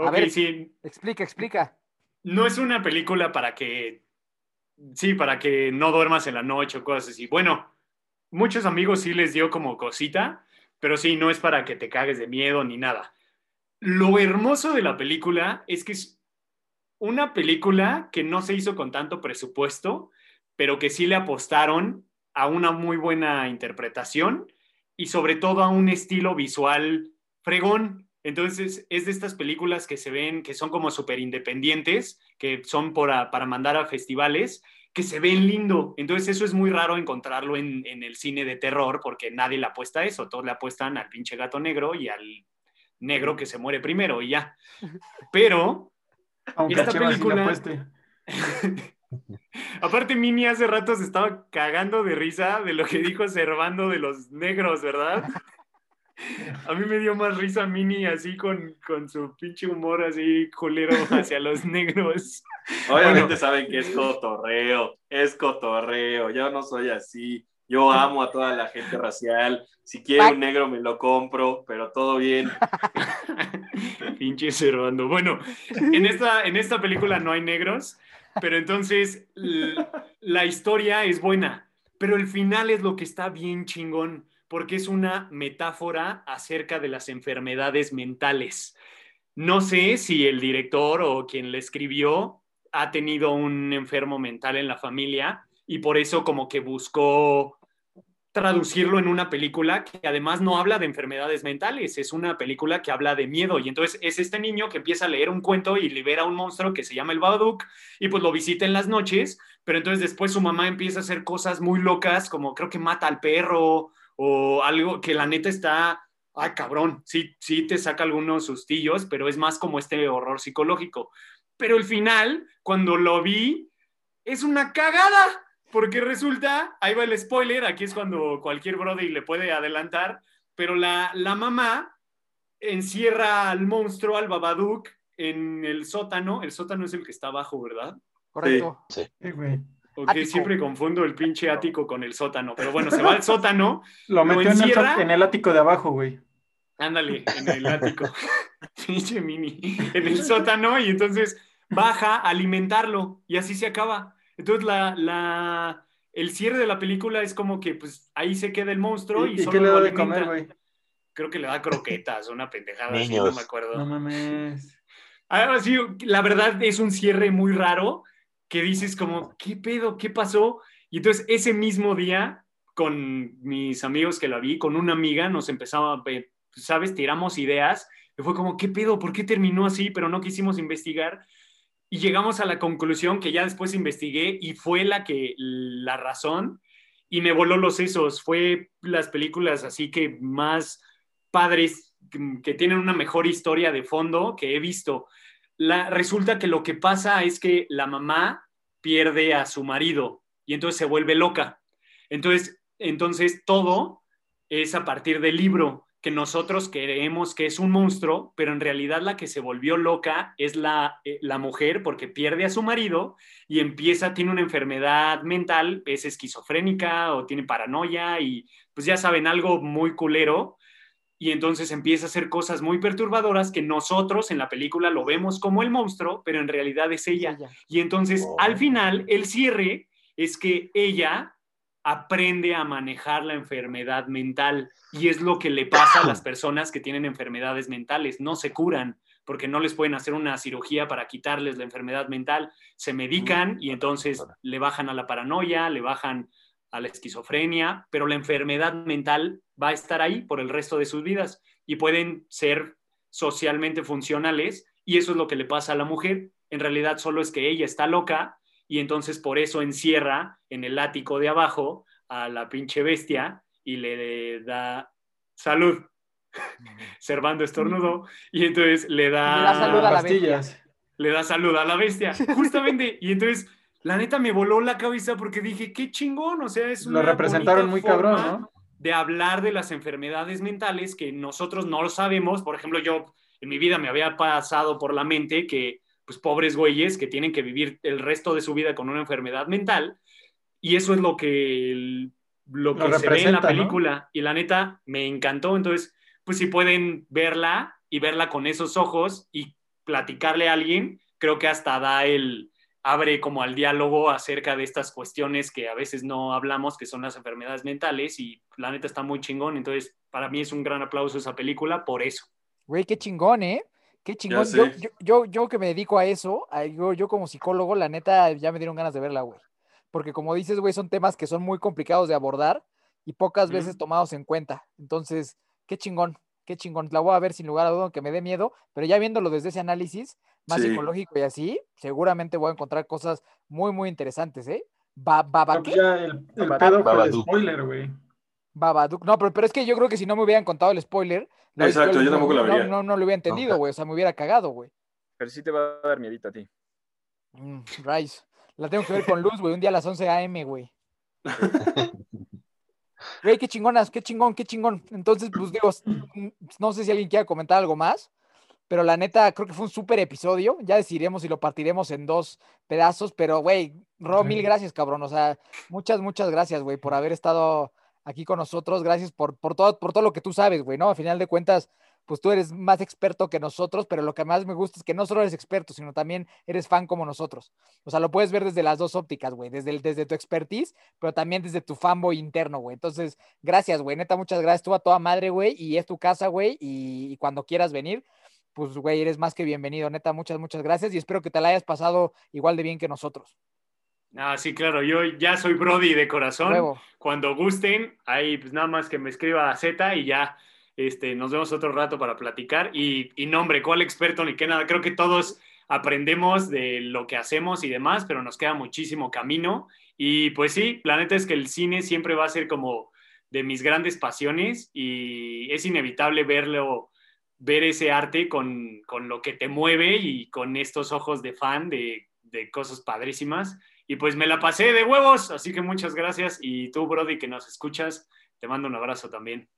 Speaker 2: A
Speaker 6: Ok,
Speaker 2: ver.
Speaker 6: sí.
Speaker 2: Explica, explica.
Speaker 6: No es una película para que. Sí, para que no duermas en la noche o cosas así. Bueno, muchos amigos sí les dio como cosita, pero sí, no es para que te cagues de miedo ni nada. Lo hermoso de la película es que es una película que no se hizo con tanto presupuesto, pero que sí le apostaron a una muy buena interpretación y sobre todo a un estilo visual fregón. Entonces, es de estas películas que se ven, que son como súper independientes, que son para, para mandar a festivales, que se ven lindo. Entonces, eso es muy raro encontrarlo en, en el cine de terror, porque nadie le apuesta a eso. Todos le apuestan al pinche gato negro y al negro que se muere primero y ya. Pero
Speaker 4: Aunque
Speaker 6: Esta película-
Speaker 4: apueste.
Speaker 6: Aparte, Mini hace rato se estaba cagando de risa de lo que dijo Servando de los negros, ¿verdad? A mí me dio más risa Mini así con, con su pinche humor así culero hacia los negros.
Speaker 3: Obviamente
Speaker 6: Bueno.
Speaker 3: saben que es cotorreo, es cotorreo. Yo no soy así. Yo amo a toda la gente racial. Si quiere un negro me lo compro, pero todo bien.
Speaker 6: Pinche Servando. Bueno, en esta, en esta película no hay negros, pero entonces la historia es buena, pero el final es lo que está bien chingón, porque es una metáfora acerca de las enfermedades mentales. No sé si el director o quien le escribió ha tenido un enfermo mental en la familia y por eso como que buscó traducirlo en una película que además no habla de enfermedades mentales, es una película que habla de miedo y entonces es este niño que empieza a leer un cuento y libera un monstruo que se llama el Babadook y pues lo visita en las noches, pero entonces después su mamá empieza a hacer cosas muy locas como creo que mata al perro o algo que la neta está, ay cabrón, sí, sí te saca algunos sustillos, pero es más como este horror psicológico. Pero el final, cuando lo vi, es una cagada. Porque resulta, ahí va el spoiler, aquí es cuando cualquier Brody le puede adelantar, pero la, la mamá encierra al monstruo, al Babadook, en el sótano. El sótano es el que está abajo, ¿verdad?
Speaker 2: Correcto.
Speaker 4: Sí, güey.
Speaker 6: Ok,
Speaker 2: Ático.
Speaker 6: siempre confundo el pinche ático con el sótano. Pero bueno, se va al sótano,
Speaker 4: Lo
Speaker 6: ¿Lo
Speaker 4: metió en el, en el ático de abajo, güey.
Speaker 6: ándale, en el ático. Pinche mini. En el sótano, y entonces baja a alimentarlo, y así se acaba. Entonces, la, la, el cierre de la película es como que pues ahí se queda el monstruo y,
Speaker 4: ¿Y, y
Speaker 6: solo
Speaker 4: qué le
Speaker 6: lo
Speaker 4: da de comer, güey?
Speaker 6: Creo que le da croquetas, una pendejada así,
Speaker 5: Niños.
Speaker 6: no me acuerdo.
Speaker 4: No mames.
Speaker 6: Ahora sí, la verdad es un cierre muy raro que dices como, ¿qué pedo? ¿Qué pasó? Y entonces ese mismo día, con mis amigos que la vi, con una amiga, nos empezaba ¿sabes? Tiramos ideas. Y fue como, ¿qué pedo? ¿Por qué terminó así? Pero no quisimos investigar. Y llegamos a la conclusión que ya después investigué y fue la que, la razón, y me voló los sesos. Fue las películas así que más padres, que tienen una mejor historia de fondo que he visto. Resulta que lo que pasa es que la mamá pierde a su marido y entonces se vuelve loca. Entonces, entonces todo es a partir del libro que nosotros creemos que es un monstruo, pero en realidad la que se volvió loca es la, eh, la mujer porque pierde a su marido y empieza, tiene una enfermedad mental, es esquizofrénica o tiene paranoia y pues ya saben, algo muy culero. Y entonces empieza a hacer cosas muy perturbadoras que nosotros en la película lo vemos como el monstruo, pero en realidad es ella. Y entonces,
Speaker 5: Oh.
Speaker 6: al final, el cierre es que ella aprende a manejar la enfermedad mental y es lo que le pasa a las personas que tienen enfermedades mentales, no se curan, porque no les pueden hacer una cirugía para quitarles la enfermedad mental, se medican y entonces le bajan a la paranoia, le bajan a la esquizofrenia, pero la enfermedad mental va a estar ahí por el resto de sus vidas y pueden ser socialmente funcionales y eso es lo que le pasa a la mujer. En realidad solo es que ella está loca y entonces por eso encierra en el ático de abajo a la pinche bestia y le da salud. Servando estornudo y entonces le da,
Speaker 2: Le da salud a la
Speaker 4: Pastillas.
Speaker 6: le da salud a la bestia, justamente. Y entonces, la neta me voló la cabeza porque dije, qué chingón, o sea, es
Speaker 4: Lo
Speaker 6: una
Speaker 4: representaron
Speaker 6: bonita
Speaker 4: muy cabrón,
Speaker 6: forma
Speaker 4: ¿no?
Speaker 6: De hablar de las enfermedades mentales que nosotros no lo sabemos. Por ejemplo, yo en mi vida me había pasado por la mente que, pues, pobres güeyes que tienen que vivir el resto de su vida con una enfermedad mental. Y eso es lo que, el- lo
Speaker 4: Lo
Speaker 6: que se ve en la película. Y la neta, me encantó. Entonces, pues si pueden verla y verla con esos ojos y platicarle a alguien, creo que hasta da el, abre como al diálogo acerca de estas cuestiones que a veces no hablamos, que son las enfermedades mentales y la neta está muy chingón. Entonces, para mí es un gran aplauso esa película por eso.
Speaker 2: Güey, qué chingón, ¿eh? Qué chingón. Yo, yo, yo, yo que me dedico a eso, a- yo, yo como psicólogo, la neta, ya me dieron ganas de verla, güey. Porque como dices, güey, son temas que son muy complicados de abordar y pocas veces
Speaker 6: Ujú.
Speaker 2: tomados en cuenta. Entonces, qué chingón, qué chingón. La voy a ver sin lugar a duda, aunque me dé miedo, pero ya viéndolo desde ese análisis más
Speaker 3: Sí.
Speaker 2: psicológico y así, seguramente voy a encontrar cosas muy, muy interesantes, ¿eh? Ba
Speaker 4: No, pues el, el
Speaker 7: Babadook.
Speaker 4: pedo fue el spoiler, güey.
Speaker 2: Babadook. No, pero, pero es que yo creo que si no me hubieran contado el spoiler, no,
Speaker 3: Exacto, yo tampoco la
Speaker 2: no-
Speaker 3: vería.
Speaker 2: No, no, lo hubiera entendido, güey. O sea, me hubiera cagado, güey.
Speaker 7: Pero sí te va a dar miedito a ti.
Speaker 2: Mm, Rice. La tengo que ver con luz, güey, un día a las 11 a.m., güey. Güey, qué chingonas, qué chingón, qué chingón. Entonces, pues digo, mm, no sé si alguien quiera comentar algo más, pero la neta, creo que fue un súper episodio. Ya decidiremos si lo partiremos en dos pedazos, pero güey, Ro, mil gracias, cabrón. O sea, muchas, muchas gracias, güey, por haber estado aquí con nosotros. Gracias por, por, todo, por todo lo que tú sabes, güey, ¿no? A final de cuentas, pues tú eres más experto que nosotros, pero lo que más me gusta es que no solo eres experto, sino también eres fan como nosotros. O sea, lo puedes ver desde las dos ópticas, güey, desde, el- desde tu expertise, pero también desde tu fanboy interno, güey. Entonces, gracias, güey, neta, muchas gracias. Tú a toda madre, güey, y es tu casa, güey, y, y cuando quieras venir, pues, güey, eres más que bienvenido, neta, muchas, muchas gracias, y espero que te la hayas pasado igual de bien que nosotros.
Speaker 6: Ah, sí, claro, yo ya soy Brody de corazón. Cuando gusten, ahí pues nada más que me escriba a Z y ya este, nos vemos otro rato para platicar. Y, y no, hombre, ¿cuál experto ni qué nada? Creo que todos aprendemos de lo que hacemos y demás, pero nos queda muchísimo camino. Y pues sí, la neta es que el cine siempre va a ser como de mis grandes pasiones y es inevitable verlo, ver ese arte con, con lo que te mueve y con estos ojos de fan de, de cosas padrísimas. Y pues me la pasé de huevos, así que muchas gracias. Y tú, Brody, que nos escuchas, te mando un abrazo también.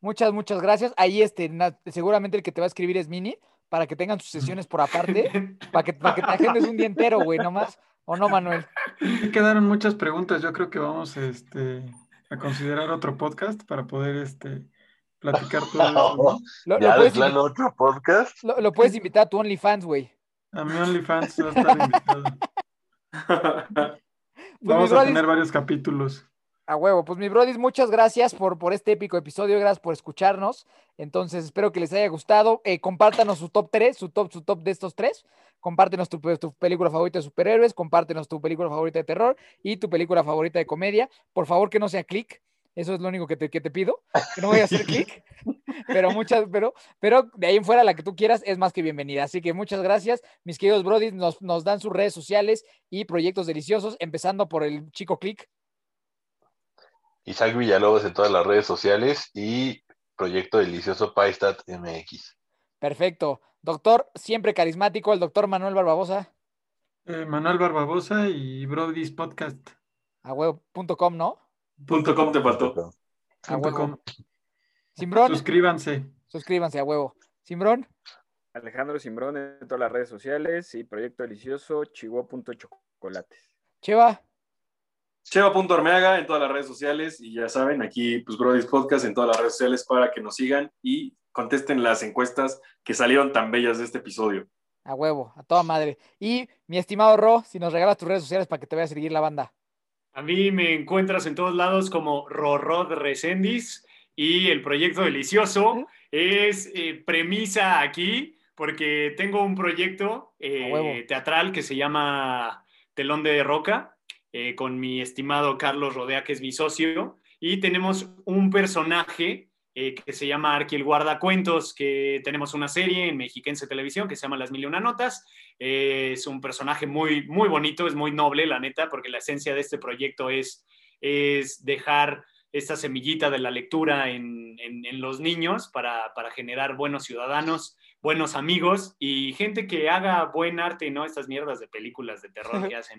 Speaker 2: Muchas, muchas gracias. Ahí, este, na- seguramente el que te va a escribir es Mini, para que tengan sus sesiones por aparte, para que, para que te agendes un día entero, güey, nomás. ¿O no, Manuel?
Speaker 4: Sí quedaron muchas preguntas. Yo creo que vamos este, a considerar otro podcast para poder este, platicar todo. ¿no?
Speaker 2: Lo, lo
Speaker 5: ya de
Speaker 2: puedes,
Speaker 5: otro podcast.
Speaker 2: lo- lo puedes invitar a tu OnlyFans, güey.
Speaker 4: A mi OnlyFans va a estar invitado.
Speaker 2: Pues,
Speaker 4: Vamos a tener varios capítulos.
Speaker 2: A huevo, pues mi brodis, muchas gracias por, por este épico episodio, gracias por escucharnos. Entonces, espero que les haya gustado. Eh, compártanos su top 3, su top, su top de estos tres. Compártenos tu, tu película favorita de superhéroes, compártenos tu película favorita de terror y tu película favorita de comedia. Por favor, que no sea click. Eso es lo único que te, que te pido, que no voy a hacer clic. Pero muchas, pero, pero de ahí en fuera la que tú quieras es más que bienvenida. Así que muchas gracias, mis queridos brodis. Nos, nos dan sus redes sociales y proyectos deliciosos, empezando por el chico click.
Speaker 5: Isaac Villalobos en todas las redes sociales y Proyecto Delicioso Paistat MX.
Speaker 2: Perfecto. Doctor, siempre carismático, el doctor Manuel Barbabosa,
Speaker 4: Eh, Manuel Barbabosa y Brody's Podcast.
Speaker 2: a huevo.com, ¿no?
Speaker 3: Punto com te faltó.
Speaker 2: A huevo.
Speaker 4: com.
Speaker 2: Simbrón,
Speaker 4: Suscríbanse.
Speaker 2: suscríbanse a huevo. Simbrón,
Speaker 7: Alejandro Simbrón en todas las redes sociales y Proyecto Delicioso, chihuahua.chocolates.
Speaker 2: Cheva,
Speaker 3: Cheva.armeaga en todas las redes sociales y ya saben, aquí pues Brody's Podcast en todas las redes sociales para que nos sigan y contesten las encuestas que salieron tan bellas de este episodio.
Speaker 2: a huevo, a toda madre. Y mi estimado Ro, si nos regalas tus redes sociales para que te vaya a seguir la banda.
Speaker 6: A mí me encuentras en todos lados como Rorrod Recendis y el proyecto delicioso es eh, premisa aquí porque tengo un proyecto eh, teatral que se llama Telón de Roca, eh, con mi estimado Carlos Rodea, que es mi socio, y tenemos un personaje eh, que se llama Arqui el Guardacuentos, que tenemos una serie en Mexiquense Televisión que se llama Las Mil y Una Notas. Eh, es un personaje muy, muy bonito, es muy noble, la neta, porque la esencia de este proyecto es, es dejar esta semillita de la lectura en, en- en los niños para, para generar buenos ciudadanos, buenos amigos y gente que haga buen arte, no estas mierdas de películas de terror que hacen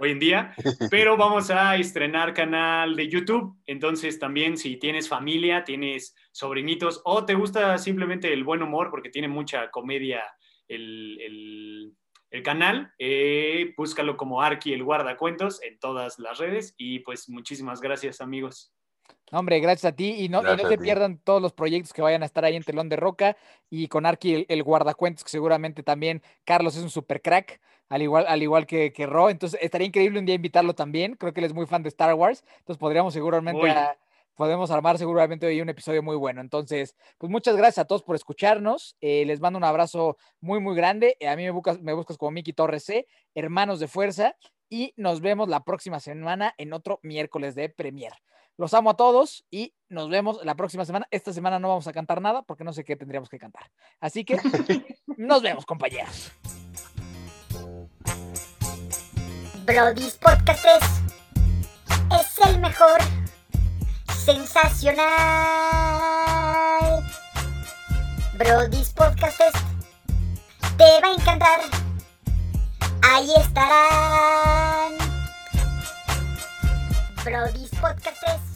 Speaker 6: hoy en día. Pero vamos a estrenar canal de YouTube, entonces también si tienes familia, tienes sobrinitos o te gusta simplemente el buen humor porque tiene mucha comedia el, el- el canal, eh, búscalo como Arki el guardacuentos en todas las redes y pues muchísimas gracias amigos.
Speaker 2: No, Hombre, gracias a ti y no, y no te pierdan todos los proyectos que vayan a estar ahí en Telón de Roca y con Arki el, el guardacuentos, que seguramente también Carlos es un super crack, al igual, al igual que, que Ro. Entonces estaría increíble un día invitarlo también. Creo que él es muy fan de Star Wars. Entonces podríamos seguramente a- podemos armar seguramente hoy un episodio muy bueno. Entonces, pues muchas gracias a todos por escucharnos. Eh, les mando un abrazo muy, muy grande. Eh, a mí me buscas, me buscas como Miki Torres C, hermanos de fuerza. Y nos vemos la próxima semana en otro miércoles de Premier. Los amo a todos y nos vemos la próxima semana. Esta semana no vamos a cantar nada porque no sé qué tendríamos que cantar. Así que nos vemos, compañeros.
Speaker 1: Brody's Podcast es, es el mejor. Sensacional. Brody's Podcast es, te va a encantar. Ahí estarán. Brody's Podcast es